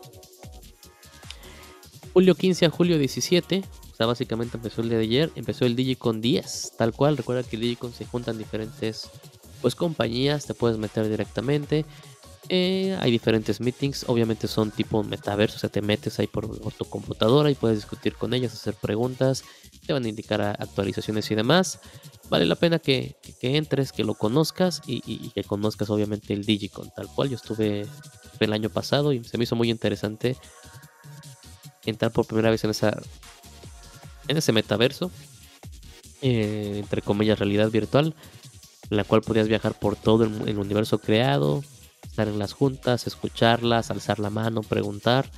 Julio 15 a julio 17, o sea, básicamente empezó el día de ayer, empezó el Digicon 10, tal cual. Recuerda que el Digicon se juntan diferentes pues compañías, te puedes meter directamente. Eh, hay diferentes meetings, obviamente son tipo metaverso, o sea, te metes ahí por, tu computadora y puedes discutir con ellos, hacer preguntas, te van a indicar actualizaciones y demás. Vale la pena que, entres, que lo conozcas y, que conozcas obviamente el Digicon, tal cual. Yo estuve el año pasado y se me hizo muy interesante entrar por primera vez en esa en ese metaverso, eh, entre comillas, realidad virtual, en la cual podías viajar por todo el universo creado, estar en las juntas, escucharlas, alzar la mano, preguntar,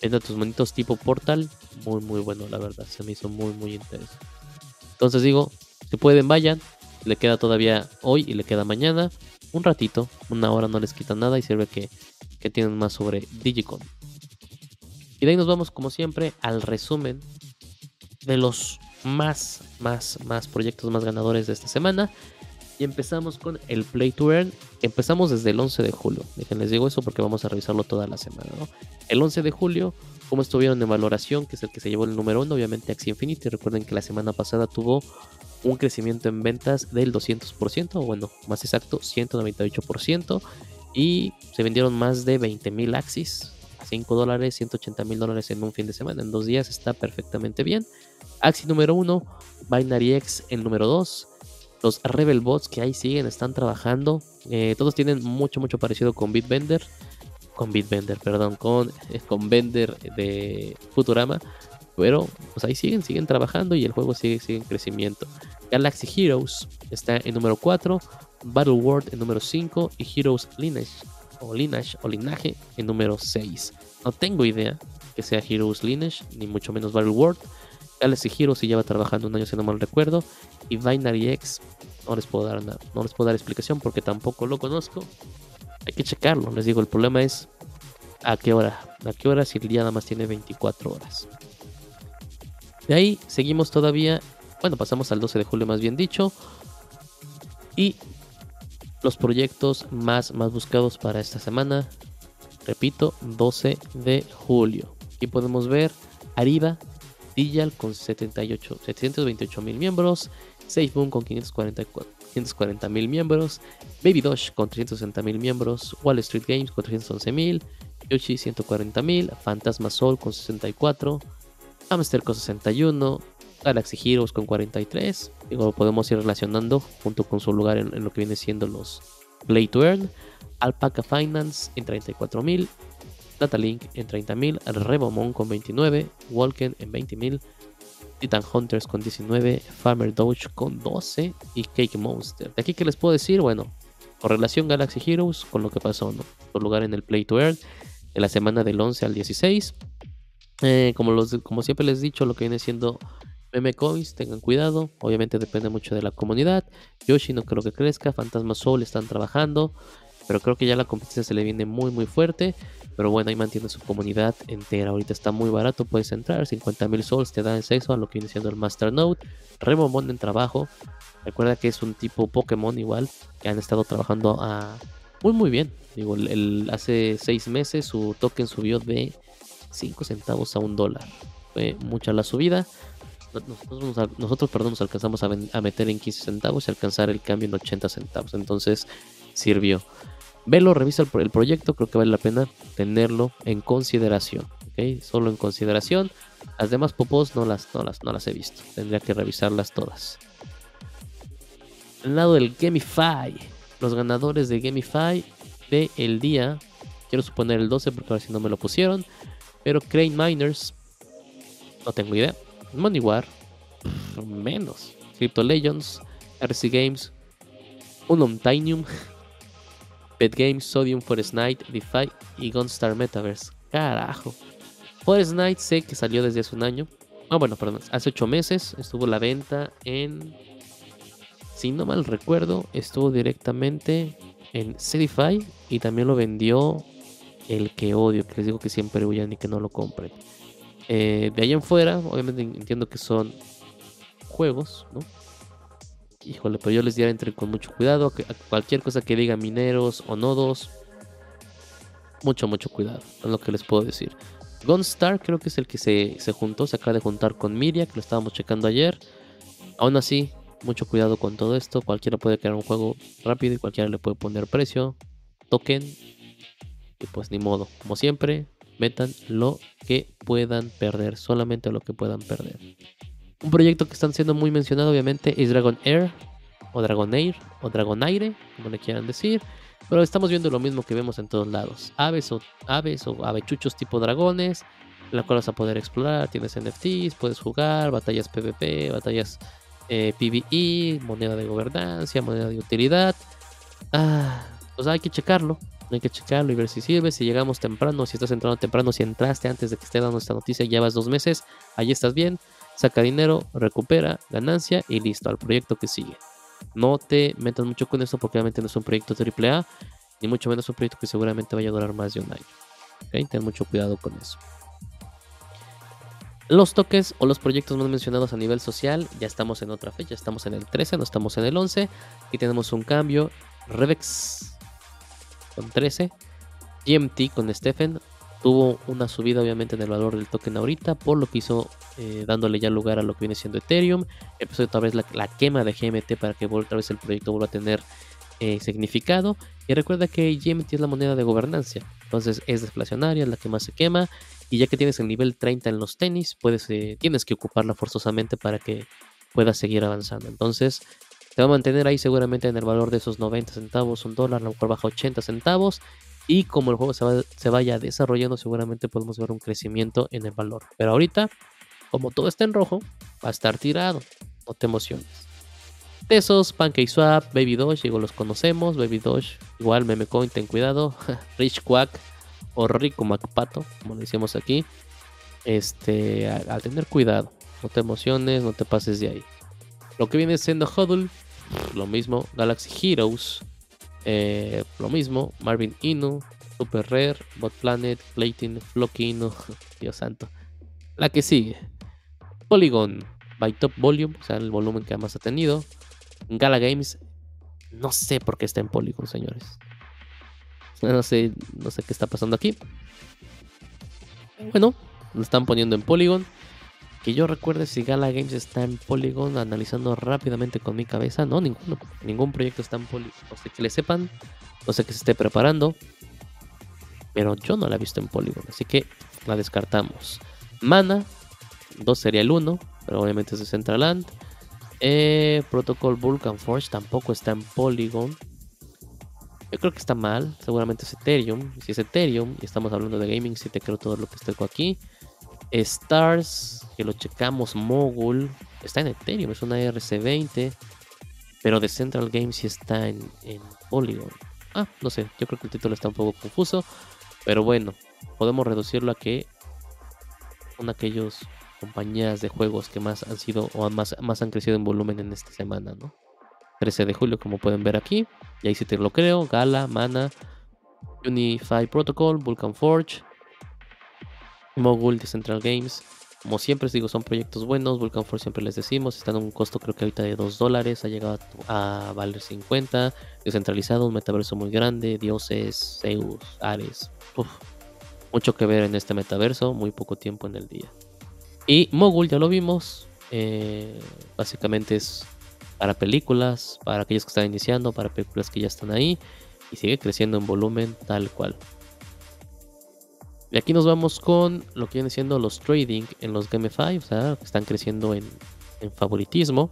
viendo tus monitos tipo portal, muy muy bueno la verdad, se me hizo muy muy interesante. Entonces digo, si pueden vayan, le queda todavía hoy y le queda mañana, un ratito, una hora no les quita nada y sirve que, que tienen más sobre Digicon. Y de ahí nos vamos como siempre al resumen de los más, más, más proyectos más ganadores de esta semana. Y empezamos con el Play to Earn. Empezamos desde el 11 de julio. Déjenles digo eso porque vamos a revisarlo toda la semana. El 11 de julio, como estuvieron en valoración, que es el que se llevó el número 1, obviamente Axie Infinity. Recuerden que la semana pasada tuvo un crecimiento en ventas del 200%, o bueno, más exacto, 198%. Y se vendieron más de 20.000 Axis. A 5 dólares, 180 mil dólares en un fin de semana. En dos días está perfectamente bien. Axie número 1, Binary X el número 2. Los Rebel Bots que ahí siguen, están trabajando. Eh, todos tienen mucho, mucho parecido con Bitbender. Con Bitbender, perdón, con, eh, con Bender de Futurama. Pero pues ahí siguen, siguen trabajando y el juego sigue, sigue en crecimiento. Galaxy Heroes está en número 4. Battle World en número 5. Y Heroes Lineage o Lineage o Linaje en número 6. No tengo idea que sea Heroes Lineage, ni mucho menos Battle World. Galaxy Heroes se lleva trabajando un año si no mal recuerdo. Y Binary X no les puedo dar nada, no les puedo dar explicación porque tampoco lo conozco. Hay que checarlo, les digo, el problema es a qué hora, a qué hora si el día nada más tiene 24 horas. De ahí seguimos todavía, bueno, pasamos al 12 de julio más bien dicho. Y los proyectos más, más buscados para esta semana, repito, 12 de julio. Aquí podemos ver Arriba, Digital con 78, 728 mil miembros, SafeMoon con 540 mil miembros, Baby Dosh con 360 mil miembros, Wall Street Games con 311 mil, Yoshi 140 mil, Fantasma Soul con 64, Hamster con 61, Galaxy Heroes con 43. Digo, podemos ir relacionando junto con su lugar en, lo que viene siendo los Play to Earn. Alpaca Finance en 34.000. Datalink en 30.000. Rebomon con 29. Walken en 20.000. Titan Hunters con 19. Farmer Doge con 12. Y Cake Monster. De aquí que les puedo decir, bueno, correlación Galaxy Heroes con lo que pasó, ¿no? Lugar en el Play to Earn. En la semana del 11 al 16. Eh, como, como siempre les he dicho, lo que viene siendo Meme Coins, tengan cuidado. Obviamente depende mucho de la comunidad. Yoshi no creo que crezca. Fantasma Soul están trabajando. Pero creo que ya la competencia se le viene muy muy fuerte. Pero bueno, ahí mantiene su comunidad entera. Ahorita está muy barato, puedes entrar. 50.000 souls te da acceso a lo que viene siendo el Master Node. Remomon en trabajo. Recuerda que es un tipo Pokémon igual. Que han estado trabajando a muy muy bien. Digo, hace 6 meses su token subió de 5 centavos a un dólar. Fue mucha la subida nosotros, perdón, nos alcanzamos a, meter en 15 centavos y alcanzar el cambio en 80 centavos. Entonces sirvió. Velo, revisa el, proyecto, creo que vale la pena tenerlo en consideración. Solo en consideración. Las demás popos no las, no, las, no las he visto. Tendría que revisarlas todas. Al lado del Gamify. Los ganadores de Gamify de el día. Quiero suponer el 12 porque ahora si no me lo pusieron. Pero Crane Miners. No tengo idea. Moneywar, menos. Crypto Legends, RC Games, Unumtinium, Pet Games, Sodium, Forest Night, DeFi y Gunstar Metaverse. Carajo. Forest Night sé que salió desde hace un año. Ah, bueno, perdón, hace 8 meses estuvo la venta en. Si no mal recuerdo, estuvo directamente en Cedify y también lo vendió el que odio, que les digo que siempre huyan y que no lo compren. Eh, de ahí en fuera, obviamente entiendo que son juegos, ¿no? Híjole, pero yo les diría entre con mucho cuidado, cualquier cosa que diga mineros o nodos, mucho, mucho cuidado, es lo que les puedo decir. Gunstar creo que es el que se, se juntó, se acaba de juntar con Miria, que lo estábamos checando ayer. Aún así, mucho cuidado con todo esto, cualquiera puede crear un juego rápido y cualquiera le puede poner precio, token, y pues ni modo, como siempre, metan lo que puedan perder, solamente lo que puedan perder. Un proyecto que están siendo muy mencionado obviamente es Dragon Air, o Dragon Air, o Dragon Aire, como le quieran decir. Pero estamos viendo lo mismo que vemos en todos lados. Aves o aves o avechuchos tipo dragones, la cual vas a poder explorar. Tienes NFTs, puedes jugar, batallas PvP, batallas eh, PvE, moneda de gobernancia, moneda de utilidad. Ah, pues hay que checarlo. Hay que checarlo y ver si sirve. Si llegamos temprano, si estás entrando temprano, si entraste antes de que esté dando esta noticia, ya vas dos meses, ahí estás bien. Saca dinero, recupera ganancia y listo, al proyecto que sigue. No te metas mucho con esto porque obviamente no es un proyecto AAA, ni mucho menos un proyecto que seguramente vaya a durar más de un año. Ten mucho cuidado con eso. Los toques o los proyectos más mencionados a nivel social, ya estamos en otra fecha, estamos en el 13, no estamos en el 11. Y tenemos un cambio. Revex con 13. GMT con Stephen. Tuvo una subida obviamente en el valor del token ahorita, por lo que hizo eh, dándole ya lugar a lo que viene siendo Ethereum. Empezó otra vez la, quema de GMT para que otra vez el proyecto vuelva a tener eh, significado. Y recuerda que GMT es la moneda de gobernancia, entonces es deflacionaria, es la que más se quema. Y ya que tienes el nivel 30 en los tenis, puedes, eh, tienes que ocuparla forzosamente para que puedas seguir avanzando. Entonces, te va a mantener ahí seguramente en el valor de esos 90 centavos, un dólar, a lo mejor baja 80 centavos. Y como el juego se, se vaya desarrollando, seguramente podemos ver un crecimiento en el valor. Pero ahorita como todo está en rojo, va a estar tirado. No te emociones. Tesos, PancakeSwap, Baby Doge, digo, los conocemos. Baby Doge, igual Memecoin, ten cuidado. Rich Quack o Rico MacPato, como le decimos aquí. Este, a, tener cuidado. No te emociones, no te pases de ahí. Lo que viene siendo Huddle, lo mismo. Galaxy Heroes, eh, lo mismo. Marvin Inu, Super Rare, Bot Planet, Platin, Flocky Dios santo. La que sigue. Polygon by Top Volume, o sea, el volumen que más ha tenido. Gala Games, no sé por qué está en Polygon, señores. No sé, no sé qué está pasando aquí. Bueno, lo están poniendo en Polygon. Que yo recuerde si Gala Games está en Polygon, analizando rápidamente con mi cabeza. No, ninguno. Ningún proyecto está en Polygon. No sé que le sepan. No sé que se esté preparando. Pero yo no la he visto en Polygon. Así que la descartamos. Mana, 2 sería el 1, pero obviamente es de Centraland. Eh, Protocol Vulcan Forge tampoco está en Polygon. Yo creo que está mal, seguramente es Ethereum. Si es Ethereum y estamos hablando de gaming, si te creo todo lo que está aquí. Stars, que lo checamos, Mogul, está en Ethereum, es una RC20. Pero de Central Games sí está en, en Polygon. Ah, no sé, yo creo que el título está un poco confuso. Pero bueno, podemos reducirlo a que son aquellos compañías de juegos que más han sido o más, más han crecido en volumen en esta semana, ¿no? 13 de julio, como pueden ver aquí. Y ahí sí te lo creo. Gala, Mana, Unify Protocol, Vulcan Forge, Mogul de Central Games. Como siempre os digo, son proyectos buenos. Vulcan Forge siempre les decimos. Están en un costo creo que ahorita de 2 dólares. Ha llegado a, valer 50. Descentralizado, un metaverso muy grande. Dioses, Zeus, Ares. mucho que ver en este metaverso. Muy poco tiempo en el día. Y Mogul ya lo vimos. Eh, básicamente es para películas, para aquellos que están iniciando, para películas que ya están ahí. Y sigue creciendo en volumen tal cual. Y aquí nos vamos con lo que viene siendo los trading en los GameFi, o sea, que están creciendo en, favoritismo.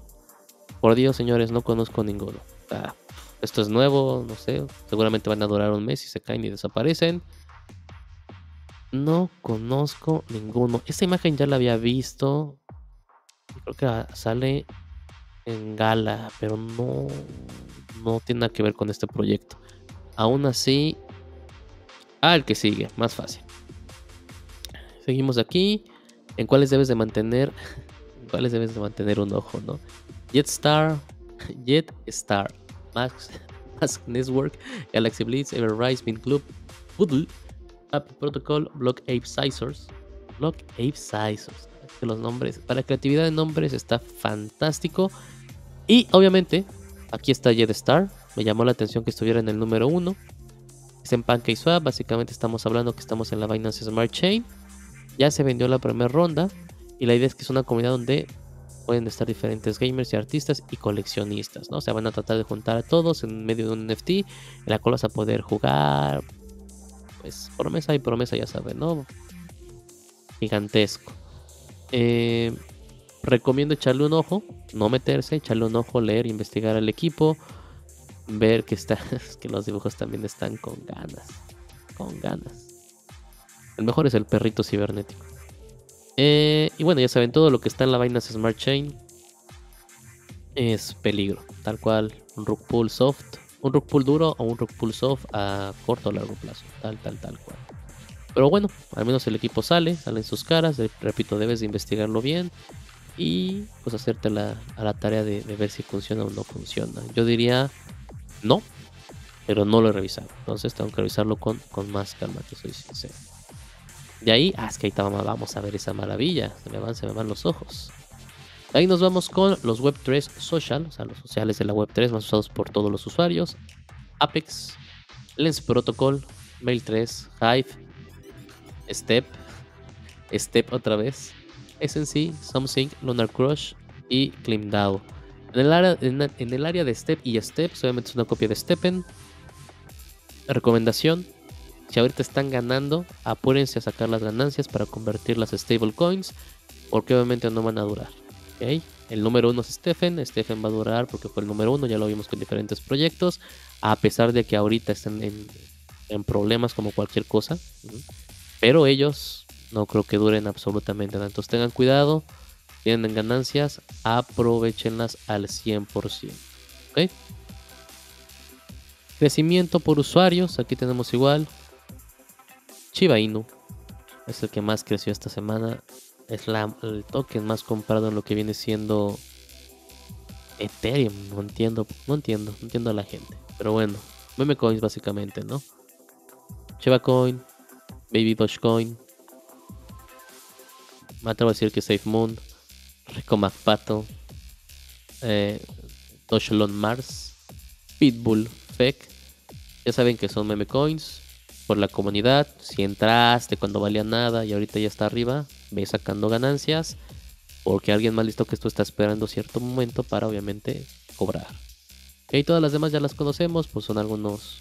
Por Dios, señores, no conozco ninguno. esto es nuevo, no sé, seguramente van a durar un mes y se caen y desaparecen. No conozco ninguno. Esta imagen ya la había visto. Creo que sale en gala, pero no, no tiene nada que ver con este proyecto. Aún así, al que sigue, más fácil. Seguimos aquí. ¿En cuáles debes de mantener? ¿En cuáles debes de mantener un ojo, no? Jetstar, Jetstar, Max, Mask Network, Galaxy Blitz, Everrise, Mint Club, Poodle, App Protocol, Block Ape Scissors. Block Ape Scissors. los nombres, para creatividad de nombres está fantástico. Y obviamente, aquí está Star. Me llamó la atención que estuviera en el número 1. Es en PancakeSwap. Básicamente estamos hablando que estamos en la Binance Smart Chain. Ya se vendió la primera ronda. Y la idea es que es una comunidad donde pueden estar diferentes gamers y artistas y coleccionistas, ¿no? O sea, van a tratar de juntar a todos en medio de un NFT, en la cual vas a poder jugar, pues promesa y promesa, ya saben, ¿no? Gigantesco. Eh, recomiendo echarle un ojo, no meterse, echarle un ojo, leer, investigar al equipo, ver que está, que los dibujos también están con ganas, con ganas. El mejor es el perrito cibernético. Eh, y bueno, ya saben, todo lo que está en la vaina Smart Chain es peligro. Tal cual, un rug pull soft, un rug pull duro o un rug pull soft a corto o largo plazo. Tal, tal, tal cual. Pero bueno, al menos el equipo sale, salen sus caras. Repito, debes de investigarlo bien y pues hacerte la, a la tarea de, ver si funciona o no funciona. Yo diría no, pero no lo he revisado. Entonces tengo que revisarlo con, con más calma, que soy sincero. De ahí, ah, es que ahí vamos a ver esa maravilla. Se me van, se me van los ojos. De ahí nos vamos con los Web3 Social, o sea, los sociales de la Web3 más usados por todos los usuarios. Apex, Lens Protocol, Mail3, Hive, Step, Step otra vez, SNC, Something, Lunar Crush y ClimDAO. En el, área, en, el área de Step y Step, obviamente es una copia de Steppen. Recomendación, si ahorita están ganando, apúrense a sacar las ganancias para convertir las stablecoins, porque obviamente no van a durar. El número uno es Stephen, Stephen va a durar porque fue el número uno, ya lo vimos con diferentes proyectos, a pesar de que ahorita están en, problemas como cualquier cosa, pero ellos no creo que duren absolutamente nada. Entonces tengan cuidado, tienen ganancias, aprovechenlas al 100%. Crecimiento por usuarios, aquí tenemos igual Chiba Inu es el que más creció esta semana. Es el token más comprado en lo que viene siendo Ethereum. No entiendo, no entiendo, no entiendo a la gente. Pero bueno, meme coins básicamente, ¿no? Chiba Coin, Baby Dogecoin. Me atrevo a decir que Safe Moon, Rico McPato, eh, Mars, Pitbull, Fake. Ya saben que son meme coins por la comunidad. Si entraste cuando valía nada y ahorita ya está arriba, ve sacando ganancias. Porque alguien más listo que tú está esperando cierto momento para obviamente cobrar. Y todas las demás ya las conocemos, pues son algunos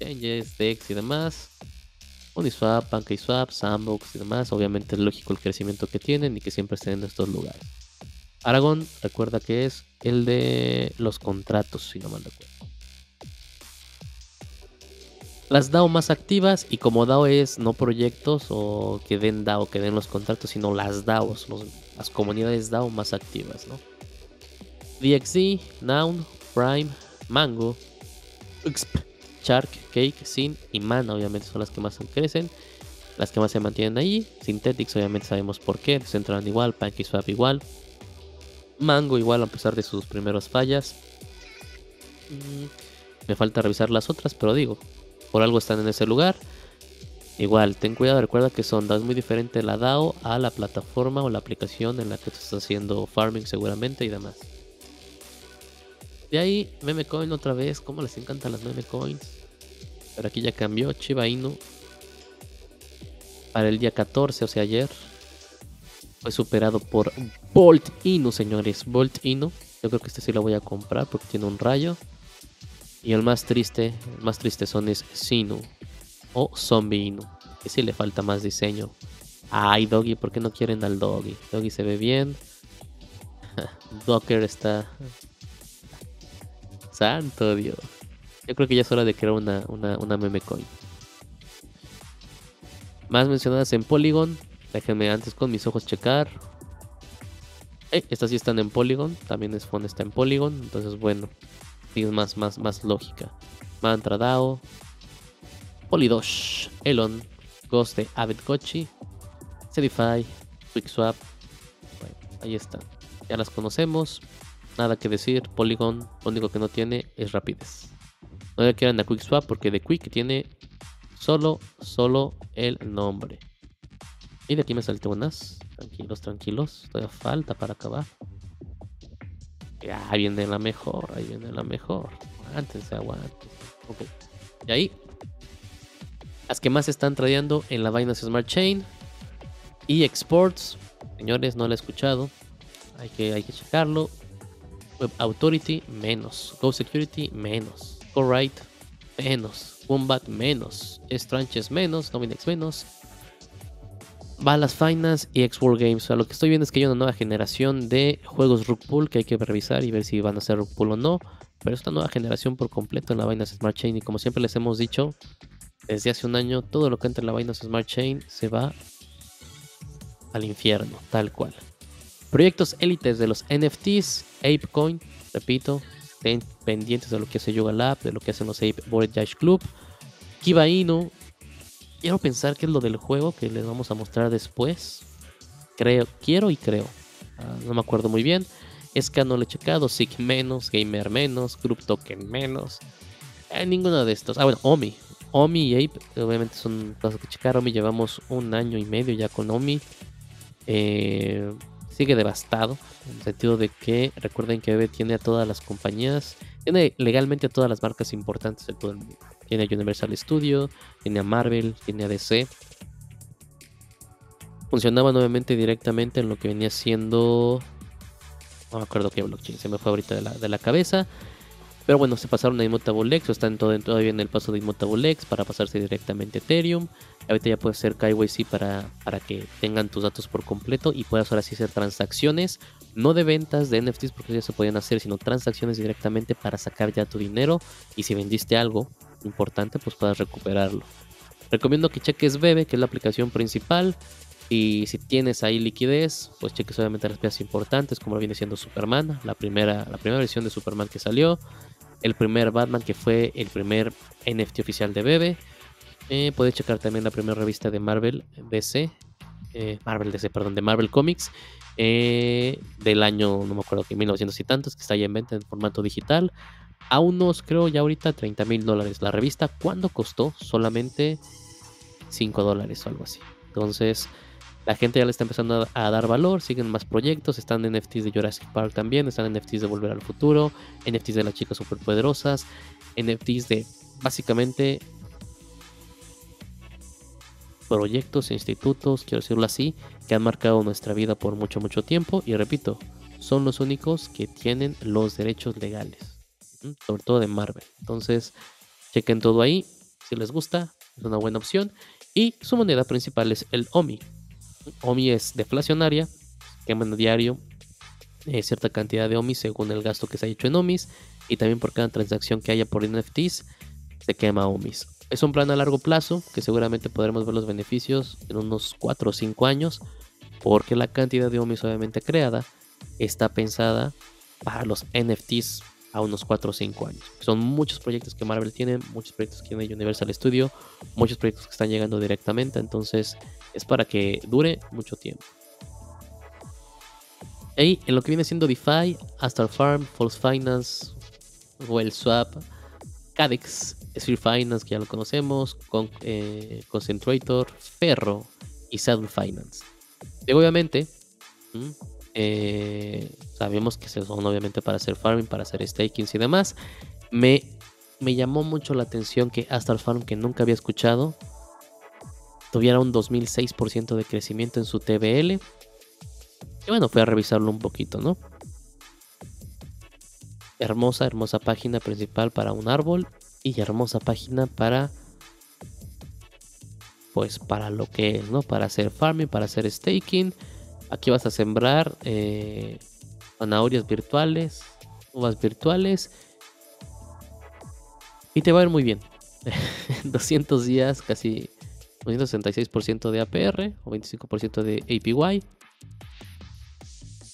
changes, DEX y demás. Uniswap, PancakeSwap, Sandbox y demás. Obviamente es lógico el crecimiento que tienen y que siempre estén en estos lugares. Aragón, recuerda que es el de los contratos, si no mal recuerdo las DAO más activas y como DAO es no proyectos o que den DAO, que den los contratos, sino las DAOs, las comunidades DAO más activas, ¿no? DXD, Noun, Prime, Mango, Exp, Shark, Cake, Sin y Mana obviamente son las que más crecen, las que más se mantienen ahí. Synthetics obviamente sabemos por qué, Decentraland igual, PancakeSwap igual, Mango igual a pesar de sus primeras fallas. Mm, me falta revisar las otras, pero digo, por algo están en ese lugar. Igual, ten cuidado, recuerda que Sonda es muy diferente la DAO a la plataforma o la aplicación en la que te estás haciendo farming seguramente y demás. De ahí, meme coin otra vez, como les encantan las meme coins. Pero aquí ya cambió, Chiba Inu. Para el día 14, o sea ayer. Fue superado por Bolt Inu, señores. Bolt Inu. Yo creo que este sí lo voy a comprar porque tiene un rayo. Y el más triste, el más triste son es Sinu o Zombie Inu, que sí le falta más diseño. Ay, Doggy, ¿por qué no quieren al Doggy? Doggy se ve bien. Docker está. Santo Dios. Yo creo que ya es hora de crear una, una, meme coin. Más mencionadas en Polygon. Déjenme antes con mis ojos checar. Eh, estas sí están en Polygon. También Phone está en Polygon. Entonces, bueno más, más, más lógica. Mantra DAO, Polidosh, Elon, Ghost de Avid Kochi, Sedify, QuickSwap. Bueno, ahí está. Ya las conocemos. Nada que decir. Polygon, lo único que no tiene es rapidez. No le quieran a QuickSwap porque de Quick tiene solo, solo el nombre. Y de aquí me salté unas. Tranquilos, tranquilos. Todavía falta para acabar. Ahí viene la mejor, ahí viene la mejor. Antes, aguanten. Ok. Y ahí. Las que más están tradeando en la Binance Smart Chain. Y Exports. Señores, no lo he escuchado. Hay que, hay que checarlo. Web Authority, menos. Go Security, menos. Go Right, menos. Wombat, menos. Stranches, menos. Dominex, menos. Balas Finance y x Games. O sea, lo que estoy viendo es que hay una nueva generación de juegos Rook Pool que hay que revisar y ver si van a ser Rook Pool o no. Pero esta nueva generación por completo en la Binance Smart Chain. Y como siempre les hemos dicho, desde hace un año, todo lo que entra en la Binance Smart Chain se va al infierno, tal cual. Proyectos élites de los NFTs, ApeCoin, repito, estén pendientes de lo que hace Yoga Lab, de lo que hacen los Ape Board Dash Club. Kiba Inu, quiero pensar que es lo del juego que les vamos a mostrar después. Creo, quiero y creo. Ah, no me acuerdo muy bien. Ska no lo he checado, Sig menos, Gamer menos, Group Token menos. Eh, ninguno de estos. Ah, bueno, Omi. Omi y Ape, obviamente son cosas que checar. Omi llevamos un año y medio ya con Omi. Eh, sigue devastado, en el sentido de que recuerden que Bebe tiene a todas las compañías, tiene legalmente a todas las marcas importantes de todo el mundo. Tiene a Universal Studio, tiene a Marvel, tiene a DC. Funcionaba nuevamente directamente en lo que venía siendo... No me acuerdo qué blockchain, se me fue ahorita de la, de la cabeza. Pero bueno, se pasaron a Immutable X, o están todavía en el paso de Immutable X para pasarse directamente a Ethereum. Ahorita ya puedes hacer KYC para, para que tengan tus datos por completo y puedas ahora sí hacer transacciones, no de ventas de NFTs porque ya se podían hacer, sino transacciones directamente para sacar ya tu dinero y si vendiste algo importante, pues puedas recuperarlo. Recomiendo que cheques Bebe, que es la aplicación principal. Y si tienes ahí liquidez, pues cheques obviamente las piezas importantes, como viene siendo Superman, la primera, la primera versión de Superman que salió el primer Batman que fue el primer NFT oficial de Bebe. Eh, puedes checar también la primera revista de Marvel DC, eh, Marvel DC, perdón, de Marvel Comics, eh, del año, no me acuerdo que 1900 y tantos, que está ya en venta en formato digital, a unos, creo ya ahorita, 30 mil dólares la revista. ¿Cuándo costó? Solamente 5 dólares o algo así. Entonces, la gente ya le está empezando a, dar valor, siguen más proyectos, están NFTs de Jurassic Park también, están NFTs de Volver al Futuro, NFTs de las chicas superpoderosas, NFTs de básicamente proyectos institutos, quiero decirlo así, que han marcado nuestra vida por mucho, mucho tiempo. Y repito, son los únicos que tienen los derechos legales, sobre todo de Marvel. Entonces, chequen todo ahí, si les gusta, es una buena opción. Y su moneda principal es el OMI, OMI es deflacionaria, queman a diario eh, cierta cantidad de OMI según el gasto que se ha hecho en OMIs y también por cada transacción que haya por NFTs se quema OMIs. Es un plan a largo plazo que seguramente podremos ver los beneficios en unos 4 o 5 años porque la cantidad de OMIs obviamente creada está pensada para los NFTs a unos 4 o 5 años. Son muchos proyectos que Marvel tiene, muchos proyectos que tiene Universal Studio, muchos proyectos que están llegando directamente, entonces es para que dure mucho tiempo. Y en lo que viene siendo DeFi, Astar Farm, False Finance, Well Swap, Cadex, Sphere Finance, que ya lo conocemos, con, eh, Concentrator, Ferro y Saddle Finance. Y obviamente, eh, sabemos que son obviamente para hacer farming, para hacer staking y demás. Me, me llamó mucho la atención que Astar Farm, que nunca había escuchado, tuviera un 2006% de crecimiento en su TBL. Y bueno, fui a revisarlo un poquito, ¿no? Hermosa, hermosa página principal para un árbol y hermosa página para pues para lo que es, ¿no? Para hacer farming, para hacer staking. Aquí vas a sembrar eh, zanahorias virtuales, uvas virtuales y te va a ir muy bien. 200 días, casi 266% de APR o 25% de APY.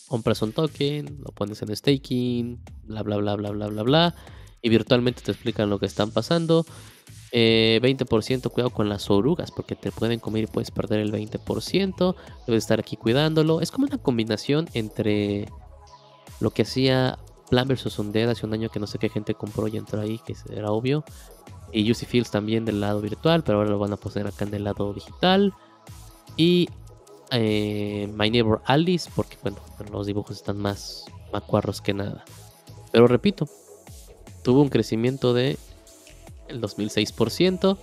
Compras un token, lo pones en staking, bla bla bla bla bla bla bla. Y virtualmente te explican lo que están pasando. 20% eh, cuidado con las orugas porque te pueden comer y puedes perder el 20%. Debes estar aquí cuidándolo. Es como una combinación entre lo que hacía Plan vs Undead hace un año que no sé qué gente compró y entró ahí, que era obvio y UC Fields también del lado virtual, pero ahora lo van a poner acá en el lado digital. Y eh, My Neighbor Alice, porque bueno, los dibujos están más macuarros que nada. Pero repito, tuvo un crecimiento de el 2006%,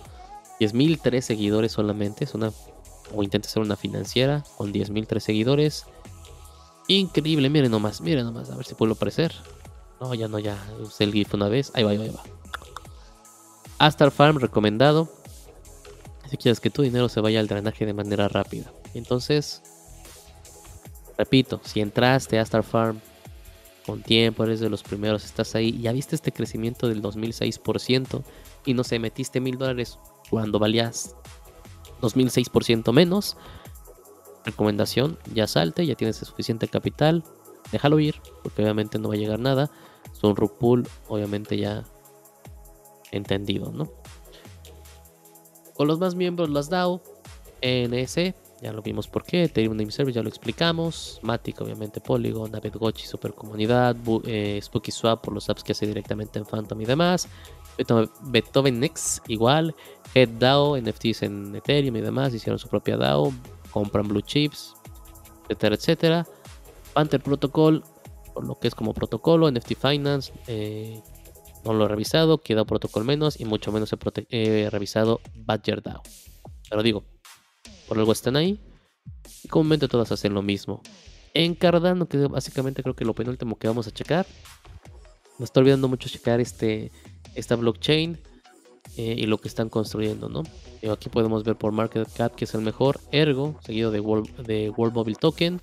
10.003 seguidores solamente, es una o intenta ser una financiera con 10.003 seguidores. Increíble, miren nomás, miren nomás, a ver si puedo aparecer. No, ya no, ya usé el GIF una vez. Ahí va, ahí va, ahí va. Astar Farm recomendado. Si quieres que tu dinero se vaya al drenaje de manera rápida. Entonces, repito, si entraste a Astar Farm con tiempo, eres de los primeros, estás ahí, ya viste este crecimiento del 2006% y no sé, metiste mil dólares cuando valías 2006% menos. Recomendación, ya salte, ya tienes suficiente capital, déjalo ir, porque obviamente no va a llegar nada. Es un rug pull, obviamente ya entendido, ¿no? Con los más miembros, las DAO, NS, ya lo vimos por qué, Ethereum Name Service ya lo explicamos, Matic obviamente Polygon, David Gochi Super Comunidad, eh, Spooky Swap por los apps que hace directamente en Phantom y demás, Beethoven Next igual, Head DAO, NFTs en Ethereum y demás, hicieron su propia DAO, compran blue chips, etcétera, etcétera. Panther Protocol, por lo que es como protocolo, NFT Finance, eh, no lo he revisado, queda protocolo menos y mucho menos he, revisado Badger DAO. Pero digo, por algo están ahí y comúnmente todas hacen lo mismo. En Cardano, que básicamente creo que lo penúltimo que vamos a checar, me estoy olvidando mucho checar este, esta blockchain eh, y lo que están construyendo, ¿no? Eh, aquí podemos ver por market cap que es el mejor, Ergo, seguido de World, de World Mobile Token,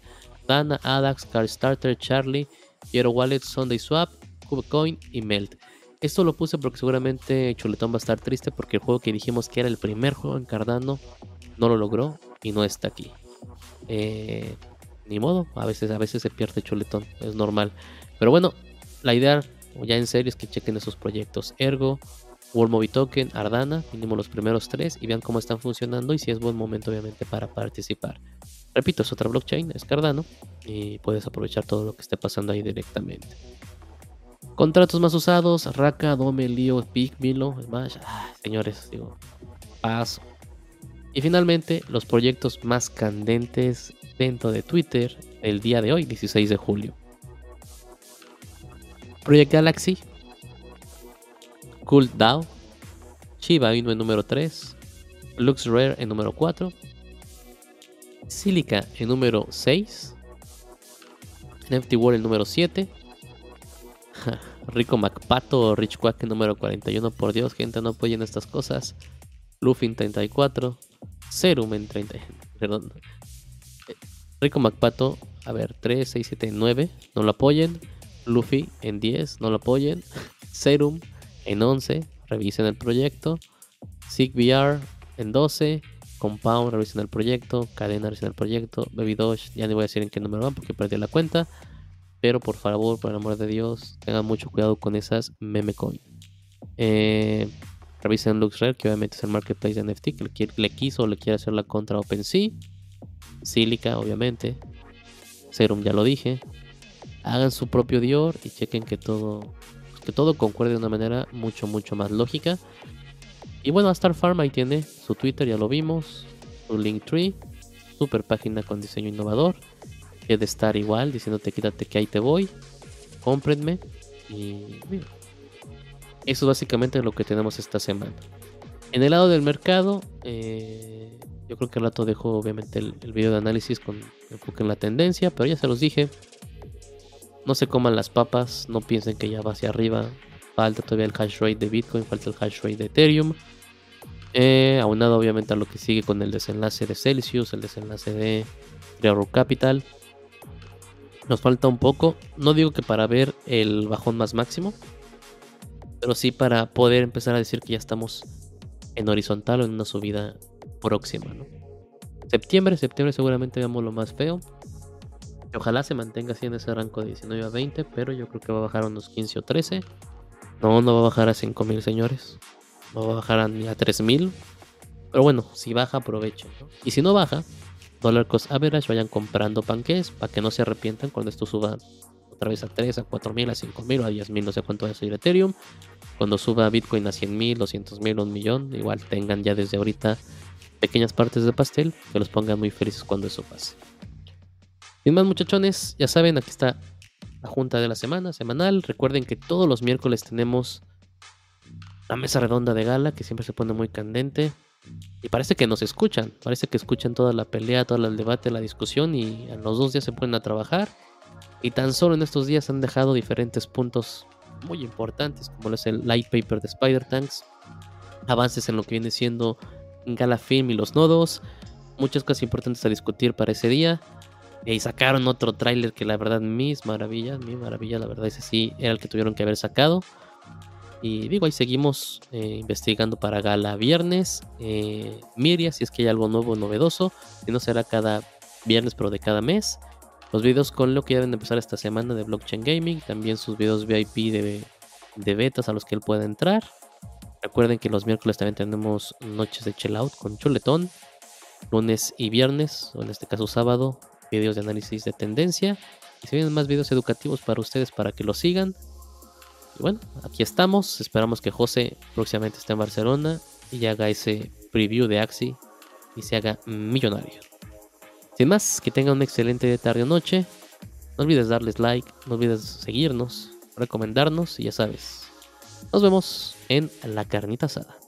Dana, Adax, Starter, Charlie, Hero Wallet, Sunday Swap, KubeCoin y Melt. Esto lo puse porque seguramente Chuletón va a estar triste porque el juego que dijimos que era el primer juego en Cardano no lo logró y no está aquí. Eh, ni modo, a veces, a veces se pierde Chuletón, es normal. Pero bueno, la idea ya en serio es que chequen esos proyectos. Ergo, World Movie Token, Ardana, mínimo los primeros tres y vean cómo están funcionando y si es buen momento obviamente para participar. Repito, es otra blockchain, es Cardano y puedes aprovechar todo lo que esté pasando ahí directamente. Contratos más usados, Raka, Dome, Leo, Pig, Milo, Smash, señores, digo, paso. Y finalmente, los proyectos más candentes dentro de Twitter el día de hoy, 16 de julio. Project Galaxy, Cool DAO, Shiba Inu en número 3, Lux Rare en número 4, Silica en número 6, NFT World en número 7, Rico MacPato Rich Quack en número 41, por Dios, gente, no apoyen estas cosas. Luffy en 34, Serum en 30, perdón. Rico MacPato, a ver, 3, 6, 7, 9, no lo apoyen. Luffy en 10, no lo apoyen. Serum en 11, revisen el proyecto. SIG en 12. Compound, revisen el proyecto. Cadena, revisen el proyecto. Baby Doge, ya no voy a decir en qué número van porque perdí la cuenta. Pero por favor, por el amor de Dios, tengan mucho cuidado con esas meme coin. Eh, revisen LuxRare, que obviamente es el marketplace de NFT, que le, le quiso o le quiere hacer la contra OpenSea. Silica, obviamente. Serum, ya lo dije. Hagan su propio Dior y chequen que todo que todo concuerde de una manera mucho, mucho más lógica. Y bueno, Star Farm ahí tiene su Twitter, ya lo vimos, su Linktree, super página con diseño innovador, que de estar igual, diciéndote quítate que ahí te voy, cómprenme y eso es básicamente lo que tenemos esta semana. En el lado del mercado, eh, yo creo que al rato dejo obviamente el, el video de análisis con enfoque en la tendencia, pero ya se los dije, no se coman las papas, no piensen que ya va hacia arriba. Falta todavía el hash rate de Bitcoin, falta el hash rate de Ethereum. Eh, aunado obviamente a lo que sigue con el desenlace de Celsius, el desenlace de Railroad Capital. Nos falta un poco, no digo que para ver el bajón más máximo, pero sí para poder empezar a decir que ya estamos en horizontal o en una subida próxima. Septiembre, septiembre seguramente veamos lo más feo. Ojalá se mantenga así en ese rango de 19 a 20, pero yo creo que va a bajar a unos 15 o 13. No, no va a bajar a 5000, señores. No va a bajar ni a 3000. Pero bueno, si baja, aprovechen. Y si no baja, Dollar Cost Average, vayan comprando panques para que no se arrepientan cuando esto suba otra vez a 3, a 4000, a 5000 o a 10000, no sé cuánto va a subir Ethereum. Cuando suba Bitcoin a 100.000, 200.000, un millón, igual tengan ya desde ahorita pequeñas partes del pastel que los pongan muy felices cuando eso pase. Sin más muchachones, ya saben, aquí está la junta de la semana, semanal. Recuerden que todos los miércoles tenemos la mesa redonda de gala, que siempre se pone muy candente. Y parece que nos escuchan, parece que escuchan toda la pelea, todo el debate, la discusión y a los dos días se ponen a trabajar. Y tan solo en estos días han dejado diferentes puntos muy importantes, como es el light paper de Spider Tanks, avances en lo que viene siendo Gala Film y los nodos, muchas cosas importantes a discutir para ese día. Y sacaron otro tráiler que la verdad, mis maravillas, mi maravilla, la verdad, ese sí era el que tuvieron que haber sacado. Y digo, ahí seguimos eh, investigando para Gala viernes. Eh, Miria, si es que hay algo nuevo, novedoso. Si no, será cada viernes, pero de cada mes. Los videos con lo que ya deben empezar esta semana de Blockchain Gaming. También sus videos VIP de, de betas a los que él pueda entrar. Recuerden que los miércoles también tenemos noches de chill out con chuletón. Lunes y viernes, o en este caso sábado, videos de análisis de tendencia. Y se vienen más videos educativos para ustedes para que lo sigan. Y bueno, aquí estamos. Esperamos que José próximamente esté en Barcelona y haga ese preview de Axi y se haga millonario. Sin más, que tengan una excelente tarde o noche. No olvides darles like, no olvides seguirnos, recomendarnos y ya sabes. Nos vemos en la carnita asada.